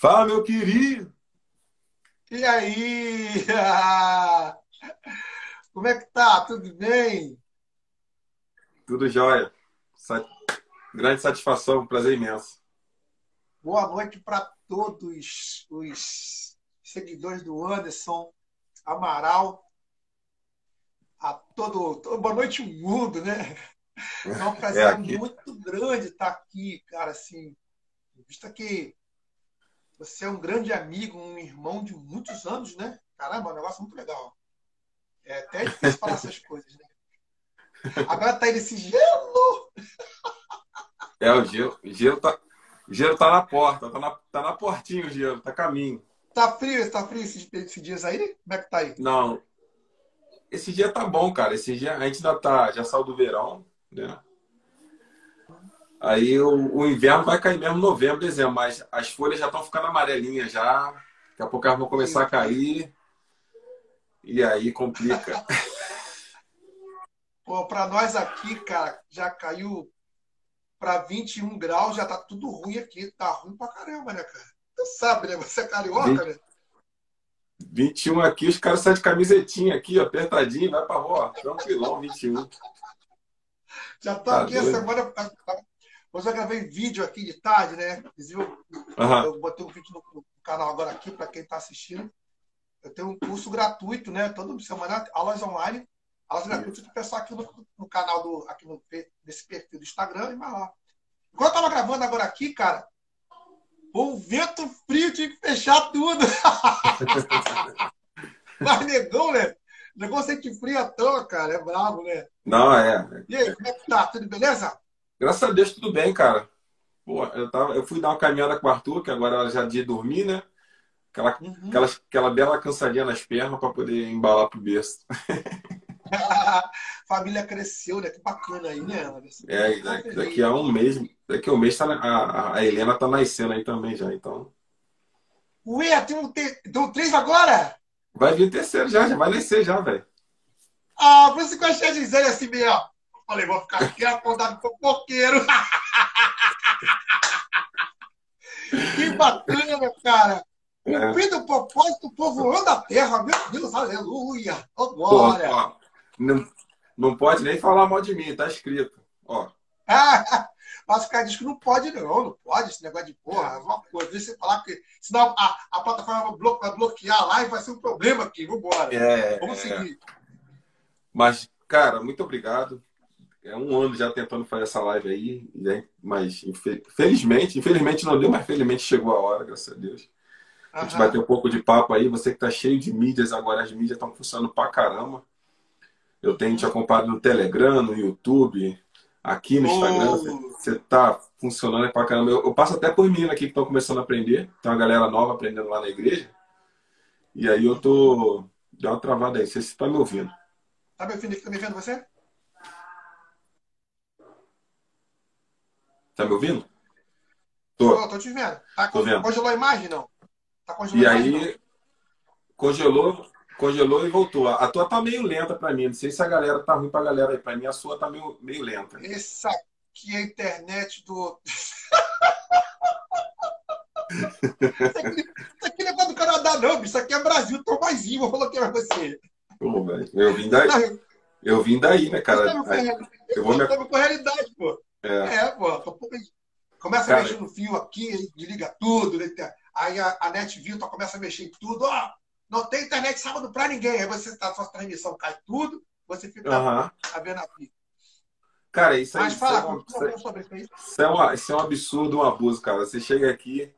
Fala, meu querido! E aí? Como é que tá? Tudo bem? Tudo jóia. Grande satisfação, prazer imenso. Boa noite para todos os seguidores do Anderson Amaral. A todo, boa noite, mundo, né? É um prazer é muito grande estar aqui, cara, assim, visto que você é um grande amigo, um irmão de muitos anos, né? Caramba, é um negócio muito legal. É até difícil falar essas coisas, né? Agora tá aí nesse gelo! É, o gelo, o gelo tá, o gelo tá na porta, tá na, tá na portinha o gelo, tá caminho. Tá frio, tá frio esses, esses dias aí? Como é que tá aí? Não. Esse dia tá bom, cara. Esse dia a gente ainda tá, já saiu do verão, né? Aí o, o, inverno vai cair mesmo novembro, dezembro, mas as folhas já estão ficando amarelinhas já. Daqui a pouco elas vão começar a cair. E aí complica. Pô, para nós aqui, cara, já caiu para 21 graus, já tá tudo ruim aqui. Tá ruim pra caramba, né, cara? Tu sabe, né? Você é carioca, 20, né? 21 aqui, os caras saem de camisetinha aqui, apertadinho, vai pra rua, tranquilão, 21. Já tô tá aqui doido. a semana Hoje eu gravei vídeo aqui de tarde, né? Eu, uhum. eu botei um vídeo no, canal agora aqui para quem está assistindo. Eu tenho um curso gratuito, né? Toda semana, aulas online, aulas gratuitas do pessoal aqui no, no, canal do aqui no desse perfil do Instagram e vai lá. Enquanto eu tava gravando agora aqui, cara, o vento frio tinha que fechar tudo. Mas negão, né? Negão sente frio à toa, cara. É bravo, né? Não, é. E aí, como é que tá? Tudo beleza? Graças a Deus, tudo bem, cara. Pô, eu, tava, eu fui dar uma caminhada com o Arthur, que agora ela já de dormir, né? Aquela, uhum. aquela, aquela bela cansadinha nas pernas para poder embalar pro berço. família cresceu, né? Que bacana aí, né? É, daqui, daqui a um mês, daqui a um mês tá, a, a Helena tá nascendo aí também já, então. Ué, tem um, tem um três agora? Vai vir o terceiro já, já vai nascer já, velho. Ah, por isso que eu achei a Gisele assim ó. Falei, vou ficar aqui acordado fofoqueiro. que bacana, cara. Cumprindo é. o propósito, povoando a terra. Meu Deus, aleluia. Oh, glória. Ó, ó, não, não pode nem falar mal de mim, tá escrito. Ó. mas o cara diz que não pode, não. Não pode esse negócio de porra. É uma coisa. Deixa você falar que senão a, a plataforma vai bloquear lá e vai ser um problema aqui. Vambora. É, Vamos é. seguir. Mas, cara, muito obrigado é um ano já tentando fazer essa live aí, né? mas infelizmente, infelizmente não deu, mas felizmente chegou a hora, graças a Deus. A gente vai ter um pouco de papo aí. Você que está cheio de mídias agora, as mídias estão funcionando pra caramba. Eu tenho te acompanhado no Telegram, no YouTube, aqui no Instagram. Oh. Você está funcionando pra caramba. Eu, eu, passo até por mim aqui que estão começando a aprender. Tem uma galera nova aprendendo lá na igreja. E aí eu tô. Dá uma travada aí. Você está me ouvindo? Tá me ouvindo? Tá me vendo você? Tá me ouvindo? Tô. Tô, tô te vendo. Tá, tô vendo. Congelou a imagem, não? Tá congelando e a imagem, aí, não? congelou, congelou e voltou. A tua tá meio lenta para mim. Não sei se a galera tá ruim pra galera aí. Pra mim, a sua tá meio, meio lenta. Essa aqui é a internet do. isso, aqui, isso aqui não é do Canadá, não, Isso aqui é Brasil, Tomazinho. Vou falar que é você. Pô, velho. Eu vim daí. Eu vim daí, né, cara? Eu vou me... com a realidade, pô. É, é pô. Começa Cara, a mexer no fio aqui, desliga tudo. Aí a, a net Vita começa a mexer em tudo. Ó, não tem internet sábado para ninguém. Aí você está sua transmissão, cai tudo, você fica uh -huh. a ver na fita. Cara, isso aí. Mas fala, isso é, sobre isso. Isso é, um, isso é um absurdo, um abuso, cara. Você chega aqui,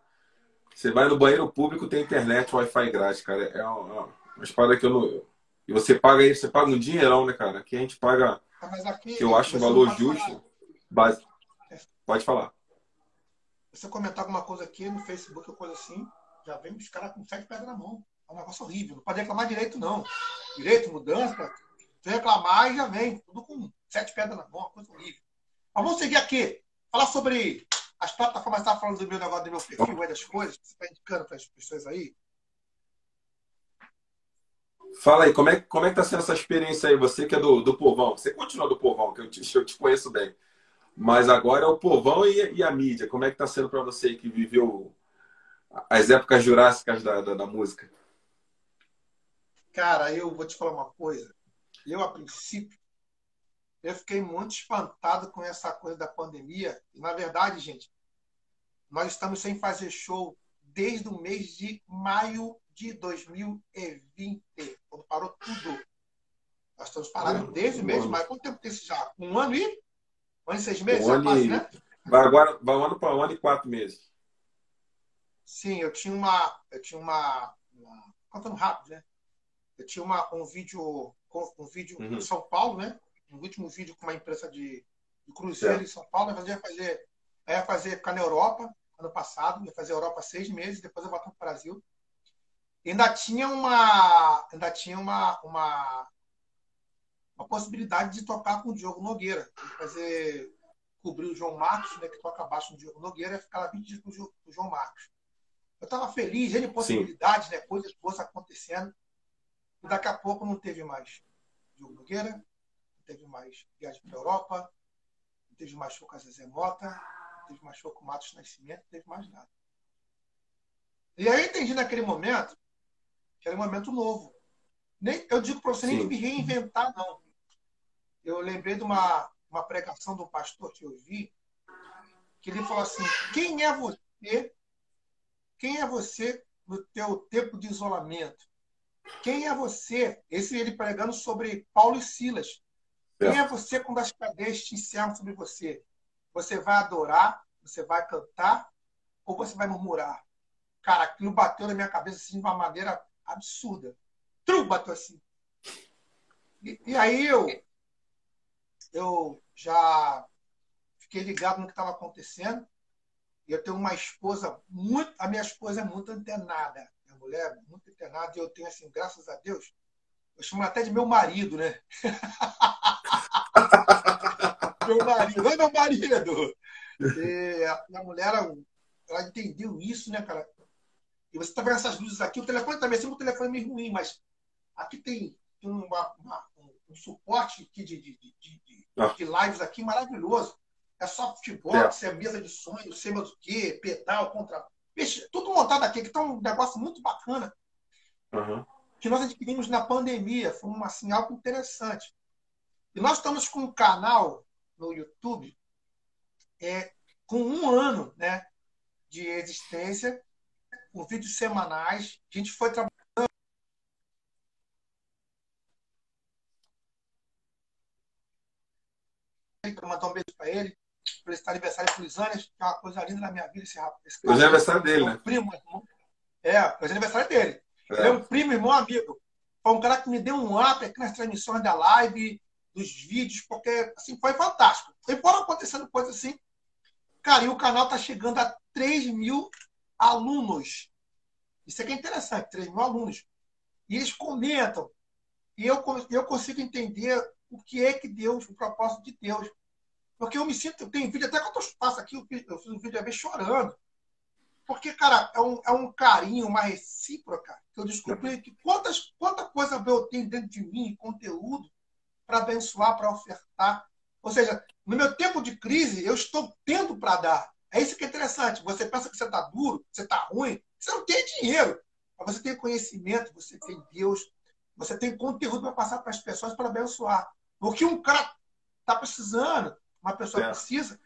você vai no banheiro público, tem internet, Wi-Fi grátis, cara. É uma, uma espada que eu não. E você paga aí, você paga um dinheirão, né, cara? Aqui a gente paga. Aqui, que eu acho um valor justo. Falar. Base... Pode falar. Se eu comentar alguma coisa aqui no Facebook ou coisa assim, já vem os caras com sete pedras na mão. É um negócio horrível. Não pode reclamar direito, não. Direito, mudança. Se reclamar, já vem. Tudo com sete pedras na mão. Uma coisa horrível. Mas vamos seguir aqui. Falar sobre as plataformas. Estava falando do meu negócio, do meu perfil, aí das coisas. Você está indicando para as pessoas aí. Fala aí, como é, como é que tá sendo essa experiência aí? Você que é do, do povão. Você continua do povão, que eu te, eu te conheço bem. Mas agora é o povão e, e a mídia. Como é que está sendo para você que viveu as épocas jurássicas da, da, da música? Cara, eu vou te falar uma coisa. Eu, a princípio, eu fiquei muito espantado com essa coisa da pandemia. E, na verdade, gente, nós estamos sem fazer show desde o mês de maio de 2020, quando parou tudo. Nós estamos parados desde o mês de maio. Quanto tempo tem isso já? Um ano e? Um ano e seis meses? Um ano e... né? Vai agora, vai um ano para um ano e quatro meses. Sim, eu tinha uma. Eu tinha uma. uma contando rápido, né? Eu tinha uma, um vídeo, um vídeo uhum. em São Paulo, né? Um último vídeo com uma empresa de, de cruzeiro é. em São Paulo. Eu ia fazer, eu ia fazer ficar na Europa ano passado, ia fazer Europa seis meses, depois eu volto para o Brasil. E ainda tinha uma, ainda tinha uma, uma, uma possibilidade de tocar com o Diogo Nogueira, fazer cobrir o João Marcos, né, que toca baixo no Diogo Nogueira, ficar lá 20 dias com o João Marcos. Eu estava feliz, ele possibilidades, né, coisas boas acontecendo. E daqui a pouco não teve mais Diogo Nogueira, não teve mais viagem para a Europa, não teve mais show com a Zezé Mota, teve mais show com o Matos Nascimento, não teve mais nada. E aí eu entendi naquele momento que era um momento novo. Nem, eu digo para você Sim. nem me reinventar, não. Eu lembrei de uma, uma pregação do pastor que eu vi, que ele falou assim: quem é você? Quem é você no teu tempo de isolamento? Quem é você? Esse ele pregando sobre Paulo e Silas. Quem é você quando as cadeias te encerram sobre você? Você vai adorar? Você vai cantar? Ou você vai murmurar? Cara, aquilo bateu na minha cabeça assim, de uma maneira absurda. Trum, bateu assim. E, e, aí eu, eu já fiquei ligado no que estava acontecendo. E eu tenho uma esposa muito. A minha esposa é muito antenada. Minha mulher é muito antenada. E eu tenho, assim, graças a Deus, eu chamo até de meu marido, né? meu marido. Meu marido! E a minha mulher, ela entendeu isso, né, cara? E você está vendo essas luzes aqui. O telefone também, sempre o telefone é meio ruim, mas aqui tem, uma, uma, um, suporte aqui de, de, de, de, lives aqui maravilhoso. É softbox, é. é mesa de sonho, sei mais o quê, pedal, contra. Vixe, tudo montado aqui, que tá um negócio muito bacana. Uhum. Que nós adquirimos na pandemia. Foi uma, assim, algo interessante. E nós estamos com um canal no YouTube é, com um ano né, de existência, com vídeos semanais. A gente foi trabalhando. Mandar um beijo para ele esse aniversário com Lisânia, que é uma coisa linda na minha vida, esse rapaz. Esse hoje é aniversário dele, é né? Primo, irmão. É, hoje é aniversário dele. É. Ele é um primo, irmão, amigo. Foi um cara que me deu um up aqui nas transmissões da live, dos vídeos, porque assim, foi fantástico. E foram acontecendo coisas assim. Cara, e o canal tá chegando a 3 mil alunos. Isso aqui é interessante, 3 mil alunos. E eles comentam. E eu, eu consigo entender o que é que Deus, o propósito de Deus. Porque eu me sinto, tem vídeo, até quando eu passo aqui, eu fiz, eu fiz um vídeo a vez chorando. Porque, cara, é um, é um carinho, uma recíproca, que eu descobri que quantas, quanta coisa eu tenho dentro de mim, conteúdo, para abençoar, para ofertar. Ou seja, no meu tempo de crise, eu estou tendo para dar. É isso que é interessante. Você pensa que você está duro, você está ruim, você não tem dinheiro. Mas você tem conhecimento, você tem Deus, você tem conteúdo para passar para as pessoas para abençoar. O que um cara está precisando, uma pessoa precisa,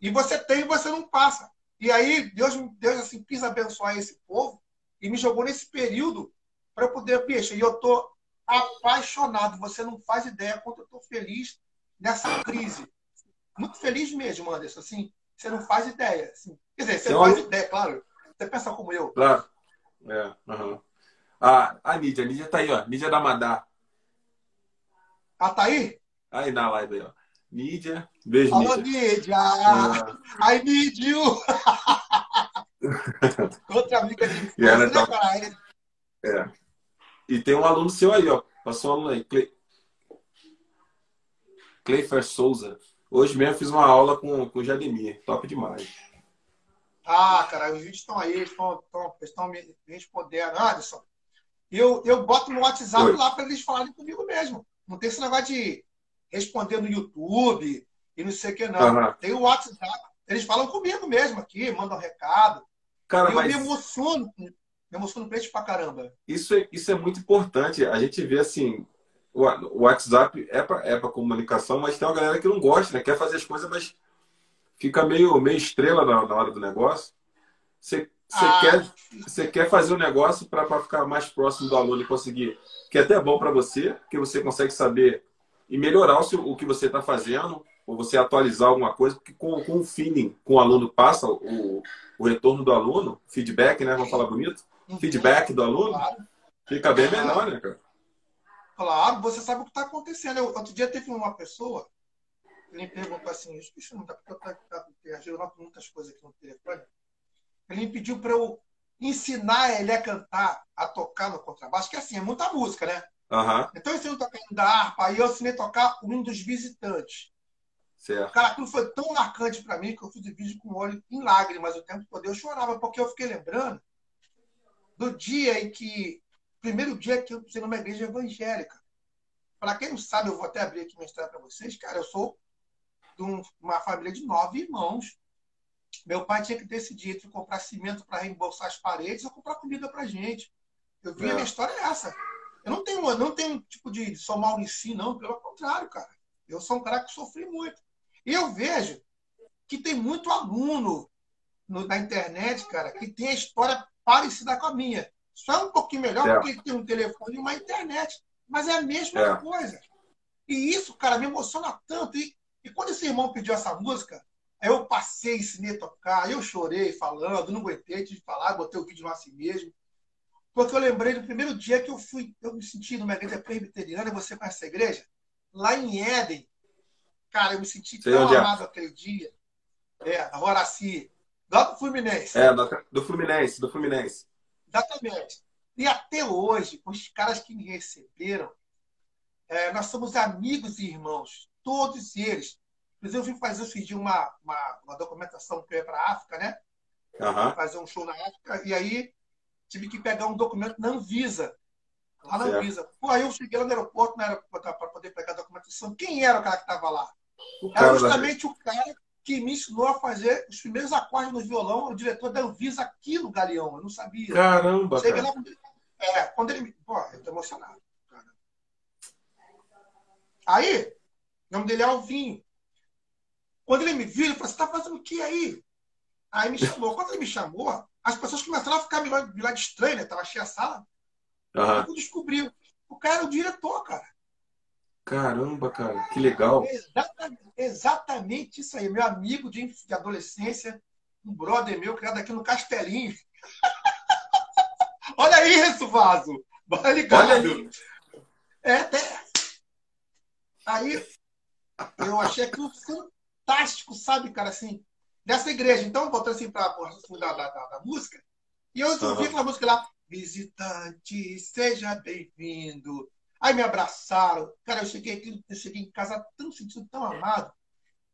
e você tem e você não passa. E aí Deus, Deus assim, quis abençoar esse povo e me jogou nesse período para eu poder, bicho, e eu estou apaixonado. Você não faz ideia quanto eu estou feliz nessa crise. Muito feliz mesmo, Anderson. Assim, você não faz ideia. Assim. Quer dizer, você então, faz ideia, claro. Você pensa como eu. Claro. É, uhum. ah, a Nídia, a Nídia tá aí, ó. Nídia da Madá. Ah, tá aí? Aí na live aí, ó. Nídia. Beijo, Alô, Nídia. I need you. Outra amiga de infância, né, tá... cara? É. E tem um aluno seu aí, ó. Passou um aluno aí. Cle... Cleifer Souza. Hoje mesmo fiz uma aula com, com o Jademir. Top demais. Ah, cara, os vídeos estão aí, estão, estão, estão me respondendo. Anderson, eu, eu boto no WhatsApp Oi. lá para eles falarem comigo mesmo. Não tem esse negócio de responder no YouTube e não sei o que, não. Uhum. Tem o WhatsApp. Eles falam comigo mesmo aqui, mandam um recado. Cara, eu mas... me emociono, me emociono com pra caramba. Isso é, isso é muito importante. A gente vê assim, o, WhatsApp é para é comunicação, mas tem uma galera que não gosta, né? Quer fazer as coisas, mas fica meio, meio estrela na, na hora do negócio. Você, você, ah. quer, você quer fazer o um negócio para ficar mais próximo do aluno e conseguir. Que é até bom para você, que você consegue saber e melhorar o, seu, o que você está fazendo, ou você atualizar alguma coisa, porque com, com o feeling com o aluno passa, o, o retorno do aluno, feedback, né? Vamos falar bonito? Uhum. Feedback do aluno, fica bem melhor, né, cara? Claro, você sabe o que está acontecendo. Eu, outro dia teve uma pessoa, ele me perguntou assim, isso não tá porque eu estou muitas coisas aqui no telefone. Ele me pediu para eu ensinar ele a cantar, a tocar no contrabaixo, que assim, é muita música, né? Uhum. Então eu ensinei a tocar da harpa, aí eu ensinei a tocar o hino dos visitantes. Certo. Cara, aquilo foi tão marcante para mim que eu fiz o vídeo com o olho em lágrimas o tempo todo. Eu chorava, porque eu fiquei lembrando do dia em que primeiro dia que eu pisei numa igreja evangélica. Para quem não sabe, eu vou até abrir aqui minha história para vocês. Cara, eu sou de uma família de nove irmãos. Meu pai tinha que decidir entre comprar cimento para reembolsar as paredes ou comprar comida para gente. Eu vi é. a minha história é essa. Eu não tenho, eu não tenho tipo de sou mal em si, não. Pelo contrário, cara. Eu sou um cara que sofri muito. E eu vejo que tem muito aluno no, na internet, cara, que tem a história parecida com a minha. Só é um pouquinho melhor é. porque tem um telefone e uma internet. Mas é a mesma é. coisa. E isso, cara, me emociona tanto. E, e quando esse irmão pediu essa música, eu passei, ensinei a tocar, eu chorei falando, não aguentei de falar, botei o vídeo lá assim mesmo. Porque eu lembrei do primeiro dia que eu fui, eu me senti numa igreja presbiteriana, você conhece essa igreja? Lá em Éden. Cara, eu me senti Sei tão é. amado é. aquele dia. É, agora assim, lá do Fluminense. É, do Fluminense, do Fluminense. Exatamente. E até hoje, os caras que me receberam, é, nós somos amigos e irmãos, todos eles. Inclusive, eu fui fazer, eu de uma, uma, uma documentação que eu ia para a África, né? Uhum. Fazer um show na África, e aí tive que pegar um documento na Anvisa. Lá na Anvisa. Pô, aí eu cheguei lá no aeroporto, para poder pegar a documentação. Quem era o cara que estava lá? O era justamente o cara que me ensinou a fazer os primeiros acordes no violão, o diretor da Anvisa aqui no Galeão. Eu não sabia. Caramba! Cheguei lá, é, quando ele me. Pô, eu tô emocionado. Cara. Aí, o nome dele é Alvinho. Quando ele me viu, ele falou: Você tá fazendo o que aí? Aí me chamou. Quando ele me chamou, as pessoas começaram a ficar me lá, de estranho, né? Tava cheia a sala. Uhum. Eu descobri. O cara era o diretor, cara. Caramba, cara, que legal. Exatamente, exatamente isso aí. Meu amigo de, de adolescência, um brother meu criado aqui no Castelinho. Olha isso, Vaso! Vai ligado. Olha aí. É, até. Aí eu achei aquilo fantástico, sabe, cara, assim, dessa igreja. Então, voltando assim para o assunto da, da, da, música, e eu ouvi aquela música lá, visitante, seja bem-vindo Aí me abraçaram. Cara, eu cheguei aqui, eu cheguei em casa tão sentindo tão amado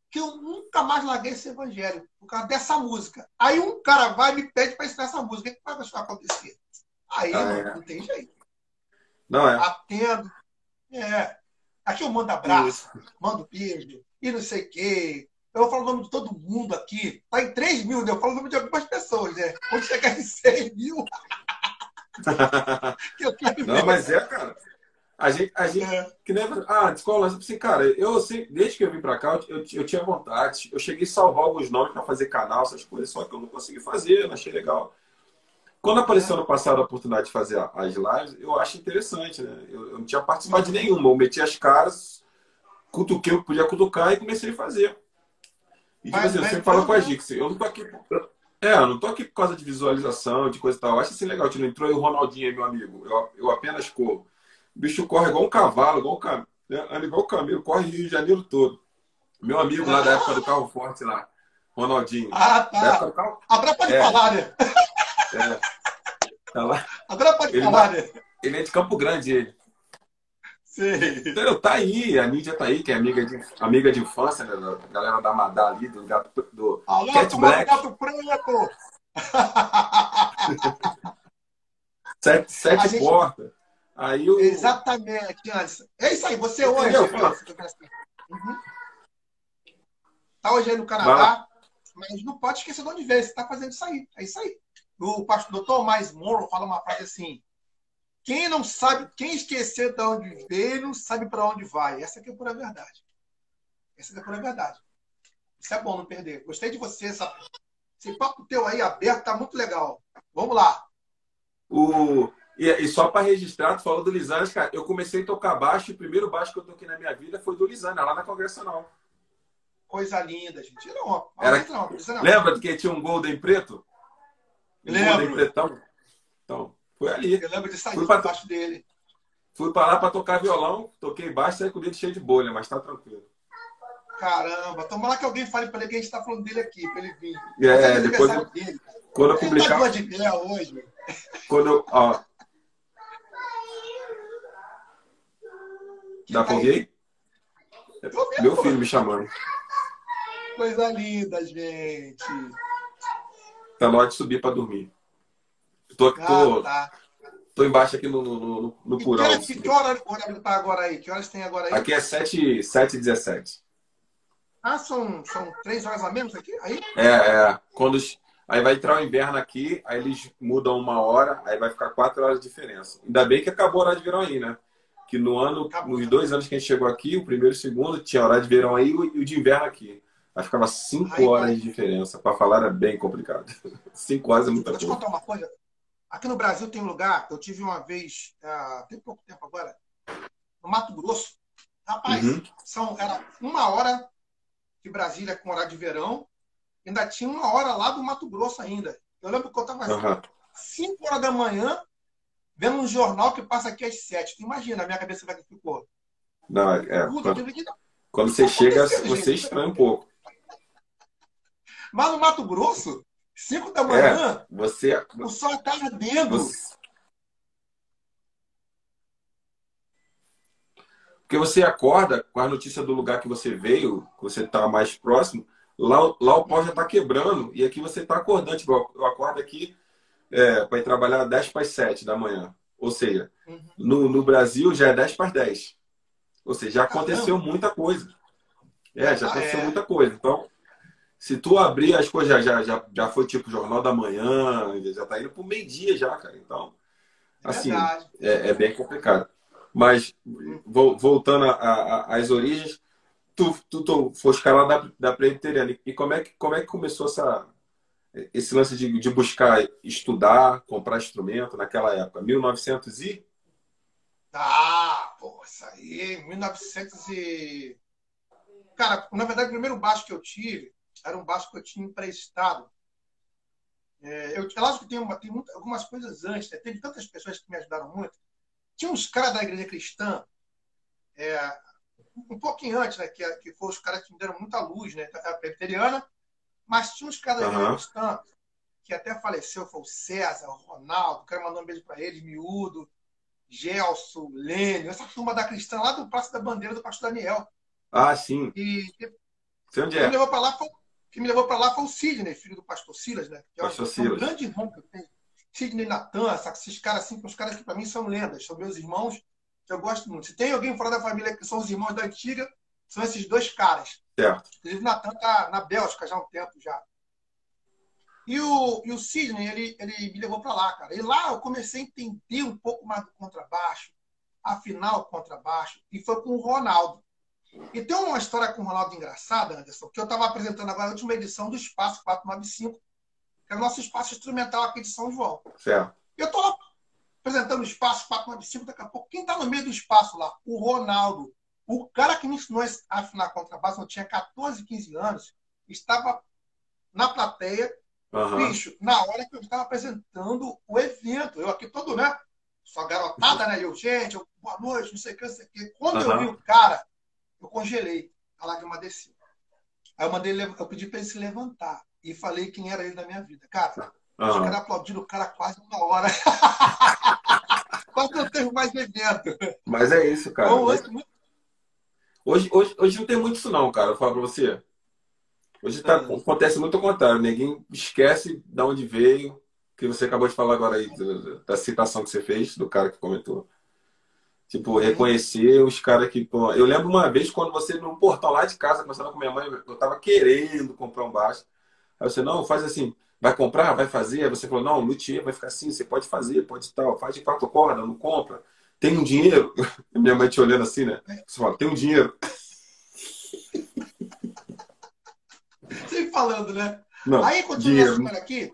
que eu nunca mais larguei esse evangelho por causa dessa música. Aí um cara vai e me pede para ensinar essa música. O que vai acontecer? Aí, ah, mano, é. não tem jeito. Não é? Atendo. É. Aqui eu mando abraço, Isso. mando beijo e não sei o quê. Eu falo o nome de todo mundo aqui. Tá em 3 mil, né? Eu falo o nome de algumas pessoas, né? Quando chegar em 6 mil. não, mas é, cara. A gente, a gente é. que nem ah, escola, assim, cara, eu assim, desde que eu vim para cá, eu, eu, tinha vontade. Eu cheguei a salvar alguns nomes para fazer canal, essas coisas, só que eu não consegui fazer, não achei legal. Quando apareceu no passado a oportunidade de fazer as lives, eu acho interessante, né? Eu, eu não tinha participado de nenhuma, eu meti as caras, cutuquei o que podia cutucar e comecei a fazer. E tipo assim, eu sempre falo com a Gix, eu não tô aqui. É, eu não tô aqui por causa de visualização, de coisa e tal. Eu acho assim legal, tipo, entrou aí o Ronaldinho, meu amigo. Eu, eu apenas corro. O bicho corre igual um cavalo, igual um cam... Né? anda igual um camelo, corre Rio de Janeiro todo. Meu amigo lá da época do carro forte lá, Ronaldinho. Ah, tá. Carro... Agora pode é. falar, né? É. Tá lá. Agora pode ele falar, né? Ele é de Campo Grande, ele. Sim. Então, tá aí, a Nídia tá aí, que é amiga de, amiga de infância, né? Da galera da Madá ali, do gato do Alô, Cat Black. Gato preto! sete sete gente... portas. Aí o... Exatamente, Anderson. É isso aí, você hoje. Uhum. Tá hoje aí no Canadá, mas não pode esquecer de onde veio. Você tá fazendo isso aí. É isso aí. o pastor doutor Mais Moro fala uma frase assim: quem não sabe, quem esquecer de onde veio, não sabe para onde vai. Essa aqui é a pura verdade. Essa é a pura verdade. Isso é bom não perder. Gostei de você, essa, esse papo teu aí aberto tá muito legal. Vamos lá. O, e, e só para registrar, tu falou do Lisandro, cara, eu comecei a tocar baixo, o primeiro baixo que eu toquei na minha vida foi do Lisandro, lá na Congressional. Coisa linda, gente. Não, Era... não, não. Lembra que tinha um Golden preto? Um Lembro. Golden pretão? Então, foi ali. Eu lembro de sair pra... baixo dele. Fui para lá para tocar violão, toquei baixo, saí com o dedo cheio de bolha, mas tá tranquilo. Caramba, tomara que alguém fale para ele que a gente está falando dele aqui, para ele vir. É, é depois eu, dele, quando eu publicar. Ele tá de ideia hoje. Quando eu, ó, Dá pra ouvir aí? Meu filho me chamando. Coisa linda, gente. Tá na hora de subir pra dormir. Tô, tô, ah, tá. tô embaixo aqui no, no, no, no que, hora, que, que hora, tá agora aí? Que horas tem agora aí? Aqui é 7, 7 e 17. Ah, são, são três horas a menos aqui? Aí? É, é. Quando, aí vai entrar o inverno aqui, aí eles mudam uma hora, aí vai ficar quatro horas de diferença. Ainda bem que acabou a hora de verão aí, né? que no ano, nos dois anos que a gente chegou aqui, o primeiro e o segundo, tinha horário de verão aí e o de inverno aqui. Aí ficava cinco aí, horas de diferença. Para falar era bem complicado. cinco horas é muita coisa. Deixa eu te contar uma coisa. Aqui no Brasil tem um lugar, eu tive uma vez, uh, tem pouco tempo agora, no Mato Grosso. Rapaz, uhum. são, era uma hora de Brasília com horário de verão, ainda tinha uma hora lá do Mato Grosso ainda. Eu lembro que eu estava uhum. 5 horas da manhã, vendo um jornal que passa aqui às sete. Tu imagina a minha cabeça vai que ficou. Não, é. Puta, quando, quando você chega, você estranha um pouco. Mas no Mato Grosso, cinco da manhã, é, você, o sol está ardendo. Você... Porque você acorda com a notícia do lugar que você veio, que você está mais próximo, lá, lá o pau já está quebrando e aqui você está acordando. Tipo, eu acordo aqui é, para ir trabalhar 10 para as 7 da manhã. Ou seja, uhum. no, no Brasil já é 10 para as 10. Ou seja, já aconteceu ah, muita coisa. É, já ah, aconteceu é. muita coisa. Então, se tu abrir as coisas, já, já, já, já foi tipo Jornal da Manhã, já tá indo pro meio-dia já, cara. Então, é assim, é, é, bem complicado. Mas, voltando às origens, tu, tu, tu foste cara lá da, da Presbiteriana. E como é, que, como é que começou essa, esse lance de, de buscar estudar, comprar instrumento naquela época? 1900 e? Ah, pô, isso aí, 1900 e... Cara, na verdade, o primeiro baixo que eu tive era um baixo que eu tinha emprestado. É, eu, é lógico que tem, uma, tem muita, algumas coisas antes, né? teve tantas pessoas que me ajudaram muito. Tinha uns caras da igreja cristã, é, um pouquinho antes, né, que, que foram os caras que me deram muita luz, né, a presbiteriana, mas tinha uns caras uhum. cristã que até faleceu, foi o César, o Ronaldo, quero mandar um beijo para eles, Miúdo, Gelson, Lênio, essa turma da cristã lá do Praça da Bandeira do Pastor Daniel. Ah, sim. E, Sei onde é. me levou para lá foi, que me levou para lá foi o Sidney, filho do pastor Silas, né? Que é um grande irmão que eu tenho. Sidney Natan, esses caras assim, os caras que para mim são lendas, são meus irmãos, que eu gosto muito. Se tem alguém fora da família que são os irmãos da antiga, são esses dois caras. Certo. Inclusive, o Natan tá na Bélgica já há um tempo já. E o, e o Sidney, ele, ele me levou para lá, cara. E lá eu comecei a entender um pouco mais do contrabaixo, afinal, contrabaixo, e foi com o Ronaldo. E tem uma história com o Ronaldo engraçada, Anderson, que eu estava apresentando agora a última edição do Espaço 495, que é o nosso espaço instrumental aqui de São João. Certo. Eu estou lá apresentando o Espaço 495, daqui a pouco, quem está no meio do espaço lá? O Ronaldo. O cara que me ensinou a afinar contrabaixo, eu tinha 14, 15 anos, estava na plateia, uhum. bicho, na hora que eu estava apresentando o evento. Eu aqui todo, né? Só garotada, né? Eu, gente, eu, boa noite, não sei o que, não sei o que. Quando uhum. eu vi o cara, eu congelei. A lágrima desceu. Aí eu mandei, eu pedi para ele se levantar e falei quem era ele na minha vida. Cara, uhum. os caras aplaudiram o cara quase uma hora. quase não teve mais evento. Mas é isso, cara. Então, hoje, hoje, hoje, hoje, não tem muito isso não, cara. Eu falo para você. Hoje tá, uhum. acontece muito ao contrário. Ninguém esquece de onde veio, que você acabou de falar agora aí, da citação que você fez, do cara que comentou. Tipo, reconhecer os caras que. Eu lembro uma vez quando você, num portão lá de casa, conversando com minha mãe, eu tava querendo comprar um baixo. Aí você, não, faz assim, vai comprar, vai fazer. Aí você falou, não, luthier vai ficar assim, você pode fazer, pode tal, faz de quatro cordas, não compra. Tem um dinheiro? Minha mãe te olhando assim, né? Você fala, tem um dinheiro. Sempre falando, né? Não, Aí, continuando aqui,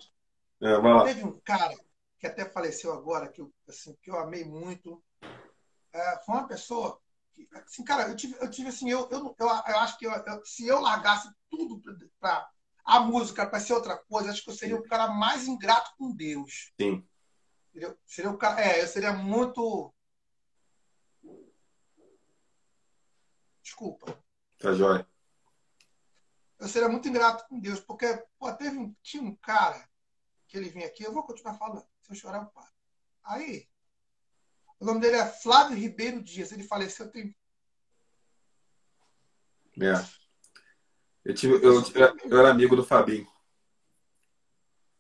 é, teve um cara que até faleceu agora, que eu, assim, que eu amei muito. É, foi uma pessoa que, assim, cara, eu tive, eu tive assim, eu, eu, eu, eu acho que eu, eu, se eu largasse tudo para a música para ser outra coisa, acho que eu seria o cara mais ingrato com Deus. Sim. Entendeu? Seria o cara, é, eu seria muito. Desculpa. Tá jóia. Eu seria muito ingrato com Deus, porque pô, teve um, tinha um cara que ele vinha aqui, eu vou continuar falando. Se eu chorar, eu paro. Aí, o nome dele é Flávio Ribeiro Dias. Ele faleceu tem. É. Eu, tive, eu, eu era amigo do Fabinho.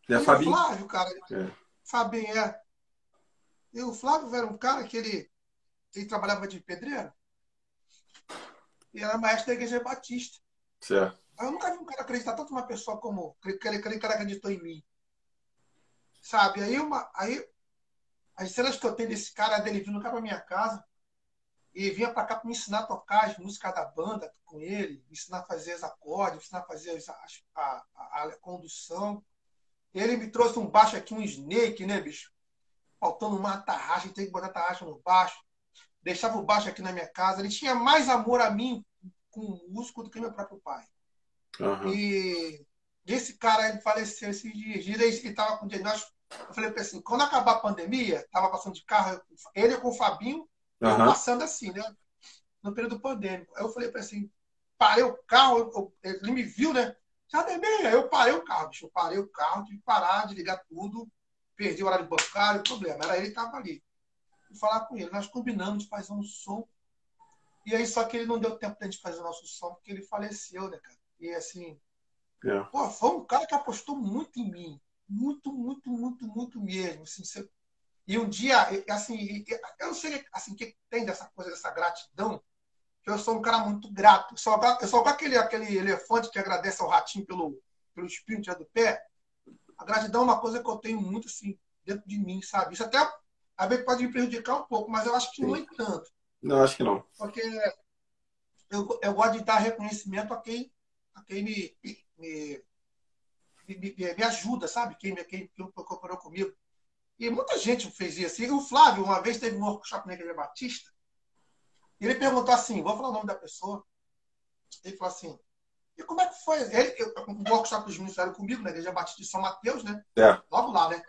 É Fabinho? Flávio, cara. É. Fabinho, é. E o Flávio era um cara que ele, ele trabalhava de pedreiro. E era maestro da Igreja Batista. Certo. Eu nunca vi um cara acreditar tanto numa pessoa como aquele, aquele cara acreditou em mim. Sabe? Aí, uma, aí as cenas que eu tenho desse cara, dele vindo cá pra minha casa, e vinha para cá para me ensinar a tocar as músicas da banda com ele, me ensinar a fazer os acordes, me ensinar a fazer a, a, a, condução. Ele me trouxe um baixo aqui, um snake, né, bicho? Faltando uma tarraxa, tem que botar tarraxa no baixo. Deixava o baixo aqui na minha casa. Ele tinha mais amor a mim com o músico do que meu próprio pai. Uhum. E esse cara ele faleceu esses dias. Ele estava com diagnóstico. Eu falei para assim: quando acabar a pandemia, estava passando de carro, ele com o Fabinho, uhum. passando assim, né? No período pandêmico. Aí eu falei para assim: parei o carro, eu, ele me viu, né? Já terminei. Aí eu parei o carro, bicho. Eu parei o carro, tive que parar, desligar tudo, perdi o horário bancário, problema. Era ele que estava ali. Fui falar com ele. Nós combinamos de fazer um som. E aí, só que ele não deu tempo de a gente fazer o nosso som, porque ele faleceu, né, cara? E assim, é. pô, foi um cara que apostou muito em mim. Muito, muito, muito, muito mesmo. Assim, você... E um dia, assim, eu não sei assim, o que tem dessa coisa, dessa gratidão, que eu sou um cara muito grato. Eu sou, eu sou aquele, aquele elefante que agradece ao ratinho pelo, pelo espinho do pé. A gratidão é uma coisa que eu tenho muito assim, dentro de mim, sabe? Isso até às vezes pode me prejudicar um pouco, mas eu acho que Sim. não é tanto. Não, acho que não. Porque eu, eu gosto de dar reconhecimento a quem a quem me, me, me, me ajuda, sabe? Quem, quem, quem cooperou comigo. E muita gente fez isso. E o Flávio, uma vez, teve um workshop na Igreja Batista. E ele perguntou assim: vou falar o nome da pessoa. Ele falou assim: e como é que foi? Ele, eu, um workshop dos ministérios comigo, na Igreja Batista de São Mateus, né? É. Logo lá, né?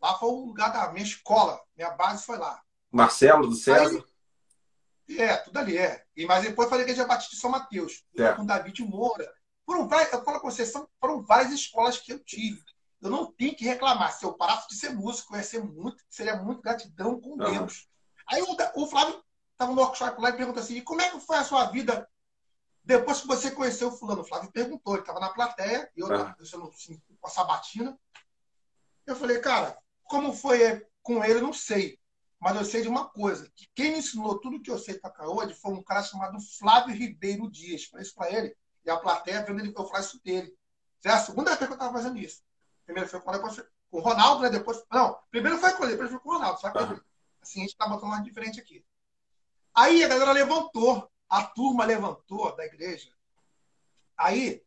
Lá foi o lugar da minha escola. Minha base foi lá. Marcelo do César? Aí, é, tudo ali, é. E, mas depois eu falei que ele já Batista de São Mateus, é. com David Moura. Foram várias, eu falo com vocês, foram várias escolas que eu tive. Eu não tenho que reclamar. Se eu parasse de ser músico, eu ia ser muito, seria muito gratidão com Deus. Aí o, o Flávio estava no workshop lá e perguntou assim: e como é que foi a sua vida depois que você conheceu o fulano? O Flávio perguntou, ele estava na plateia, e eu estava deixando assim, com a sabatina. Eu falei, cara, como foi com ele, não sei. Mas eu sei de uma coisa, que quem me ensinou tudo que eu sei para hoje foi um cara chamado Flávio Ribeiro Dias. Falei isso para ele, e a plateia vendo ele, eu falar isso dele. É a segunda vez que eu estava fazendo isso. Primeiro foi com, o Ronaldo, né? Depois. Não, primeiro foi com ele, depois foi com o Ronaldo. Só que assim, a gente está botando uma diferente aqui. Aí a galera levantou, a turma levantou da igreja. Aí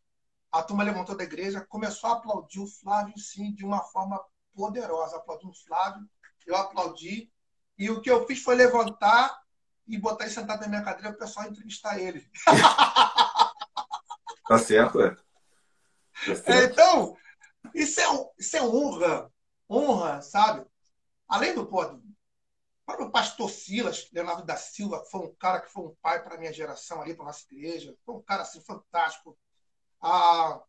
a turma levantou da igreja, começou a aplaudir o Flávio, sim, de uma forma poderosa. Aplaudiu o Flávio, eu aplaudi. E o que eu fiz foi levantar e botar ele sentado na minha cadeira para o pessoal entrevistar ele. Tá certo, é. Tá certo. então, isso é, isso é honra. Honra, sabe? Além do pô, para o pastor Silas, Leonardo da Silva, que foi um cara que foi um pai para a minha geração ali, para a nossa igreja. Foi um cara assim, fantástico. A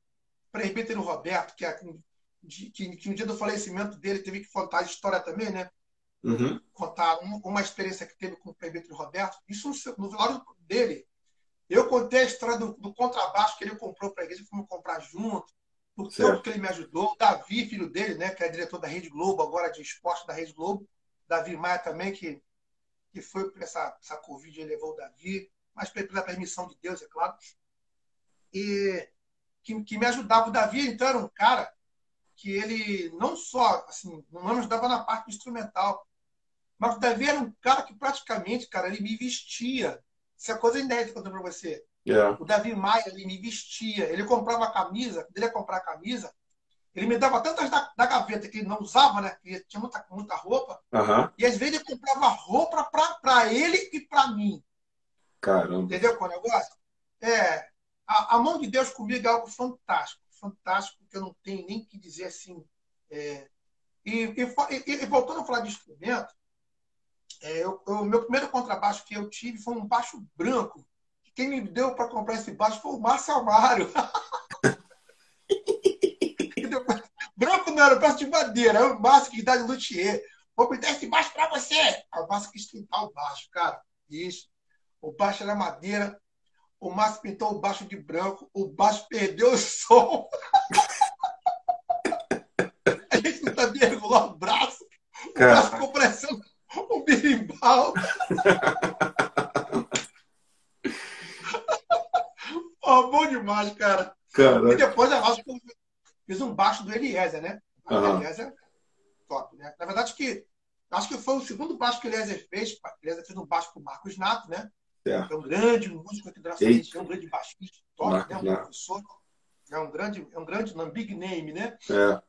presbítero Roberto, que, é, que, que no dia do falecimento dele teve que contar a história também, né? uhum. contar uma experiência que teve com o Pedro Roberto. Isso no velório dele. Eu contei a história do, do contrabaixo que ele comprou para a igreja, fomos comprar junto, o tempo que ele me ajudou. O Davi, filho dele, né, que é diretor da Rede Globo, agora de esporte da Rede Globo. Davi Maia também, que, que foi por essa, essa Covid, ele levou o Davi, mas pela permissão de Deus, é claro. E que, que me ajudava. O Davi, então, era um cara que ele não só assim, não me ajudava na parte instrumental, mas o Davi era um cara que praticamente, cara, ele me vestia. Isso é coisa inédita para você. Yeah. O Davi Maia, ele me vestia. Ele comprava a camisa, quando ele ia comprar a camisa, ele me dava tantas da, da, gaveta que ele não usava, né? Que tinha muita, muita roupa. Uhum. E às vezes ele comprava roupa para ele e para mim. Caramba. Entendeu qual é o negócio? É, a, a, mão de Deus comigo é algo fantástico. Fantástico, que eu não tenho nem que dizer assim. É, e, e, e, voltando a falar de instrumento, é, o meu primeiro contrabaixo que eu tive foi um baixo branco. Quem me deu para comprar esse baixo foi o Márcio Amário. branco não era um baixo de madeira, era um baixo que dá de luthier. Vou me dar esse baixo para você. O Márcio quis pintar o baixo, cara. Isso. O baixo era madeira. O Márcio pintou o baixo de branco. O baixo perdeu o som. A gente não sabia regular o braço. O braço ficou parecendo um birimbau. oh, bom demais, cara. E depois que eu fiz um baixo do Eliezer, né? O uhum. Eliezer top, né? Na verdade, que acho que foi o segundo baixo que o Eliezer fez. O Eliezer fez um baixo com o Marcos Nato, né? É. é um grande músico aqui da é um grande baixista, top, Marcos, né? Um professor. É um grande, é um grande, um big name, né? É.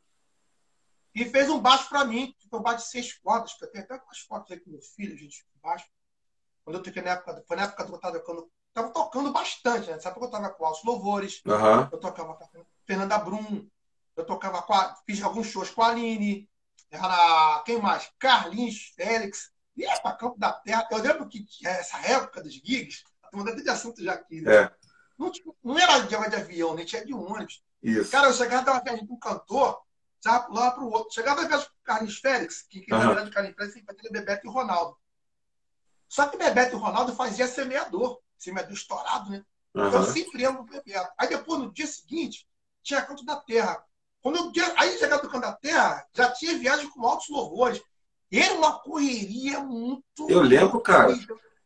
E fez um baixo para mim, que foi um baixo de seis cordas, que eu tenho até umas fotos aí com meu filho, gente, baixo. Quando eu toquei na época, foi na época que eu estava tocando, tava tocando bastante, né? Sabe que eu estava com Altos Louvores, uhum. eu tocava com a Fernanda Brum, eu tocava com a, fiz alguns shows com a Aline, era, quem mais? Carlinhos, Félix, e é para Campo da Terra. Eu lembro que essa época dos gigs, mudando até de assunto já aqui, né? É. Não, tipo, não era de, avião, nem tinha de ônibus. Isso. Cara, eu chegava, dava viagem com um cantor, já lá para o outro. Chegava o Carlinhos Félix, que, que uhum. na verdade Carlinhos Félix sempre ter Bebeto e Ronaldo. Só que Bebeto e Ronaldo fazia semeador, semeador estourado, né? Uhum. Eu sempre ia no Bebeto. Aí depois, no dia seguinte, tinha Canto da Terra. Quando eu, aí chegava do Canto da Terra, já tinha viagem com altos louvores. Era uma correria muito. Eu lembro, cara.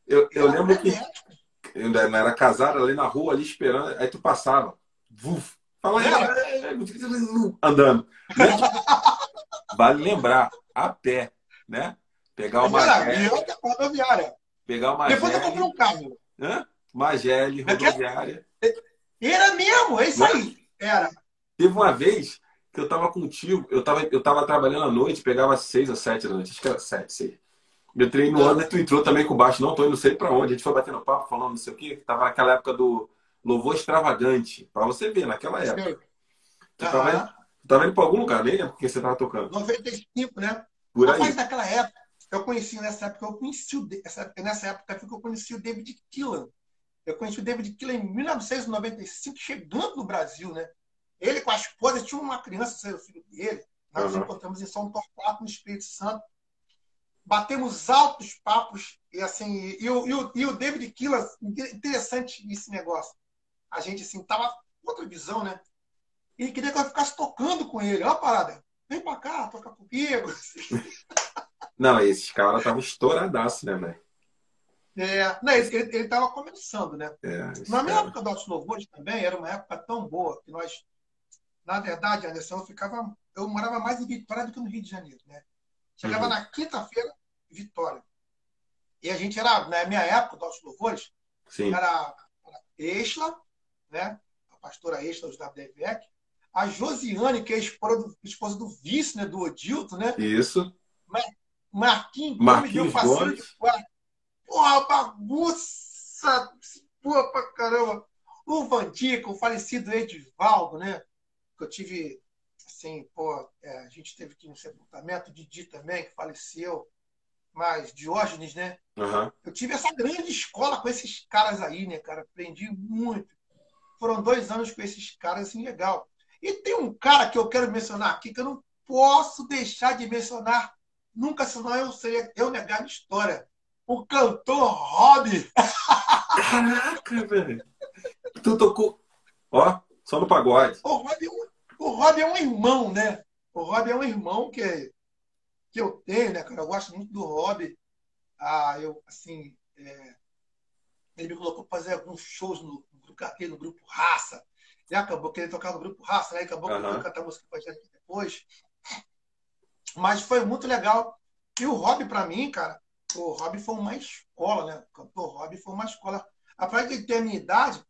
Eu, eu lembro que eu ainda era casado ali na rua, ali esperando, aí tu passava. Vuf, Fala aí, é. andando. Né? Vale lembrar, a pé, né? Pegar uma rodoviária. Pegar uma Depois eu comprei um carro. Hã? Magele, rodoviária. Era mesmo, é isso aí. Era. Teve uma vez que eu tava contigo, eu tava, eu tava trabalhando à noite, pegava seis ou sete da noite, acho que era sete, seis. Eu entrei no ano, tu entrou também com baixo, não tô indo não sei pra onde. A gente foi batendo papo, falando não sei o quê. Tava naquela época do Louvor extravagante. Para você ver, naquela época. Você estava indo, tava indo para algum lugar, nem lembro porque você estava tocando. 95, né? Por aí. Mas naquela época, eu conheci nessa época, eu conheci o, essa, nessa época eu conheci o David Killan. Eu conheci o David Killan em 1995, chegando no Brasil, né? Ele com a esposa, tinha uma criança, o filho dele. Nós uhum. nos encontramos em São Torquato, no Espírito Santo. Batemos altos papos e assim, e, o, e o, e o David Killan, interessante esse negócio a gente assim tava outra visão, né? E queria que eu ficasse tocando com ele. Ó, a parada, vem pra cá, toca comigo. Não, esses caras estavam estouradaço, né, velho? É, não, ele, ele tava começando, né? É, Na minha época do Altos Louvores também era uma época tão boa que nós, na verdade, Anderson, eu ficava, eu morava mais em Vitória do que no Rio de Janeiro, né? Chegava uhum. na quinta-feira, Vitória. E a gente era, na minha época do Altos Louvores, Sim. era, era Exla, né? a pastora extra da WDVEC, a Josiane, que é a esposa do, do vice, né? do Odilto, né? Isso. Marquinhos, Marquinhos meu parceiro Gomes. de quarto. Porra, bagunça! Porra, pra caramba! O Vandica, o falecido Edivaldo, né? Que eu tive, assim, pô, é, a gente teve que ir no sepultamento, Didi também, que faleceu, mas Diógenes, né? Uhum. Eu tive essa grande escola com esses caras aí, né, cara? Aprendi muito foram dois anos com esses caras, assim, legal. E tem um cara que eu quero mencionar aqui, que eu não posso deixar de mencionar nunca, senão eu seria eu negar a história. O cantor Rob. Caraca, velho. Tu tocou. Ó, só no pagode. O Rob, é um, o Rob é um irmão, né? O Rob é um irmão que, que eu tenho, né, cara? Eu gosto muito do Rob. Ah, eu, assim, é, ele me colocou para fazer alguns shows no, no, no grupo Raça. E acabou querendo tocar no grupo Raça, né? Acabou uhum. cantar música evangélica depois. Mas foi muito legal. E o Rob, pra mim, cara, o Rob foi uma escola, né? O cantor Rob foi uma escola. Apesar de ele ter a minha idade,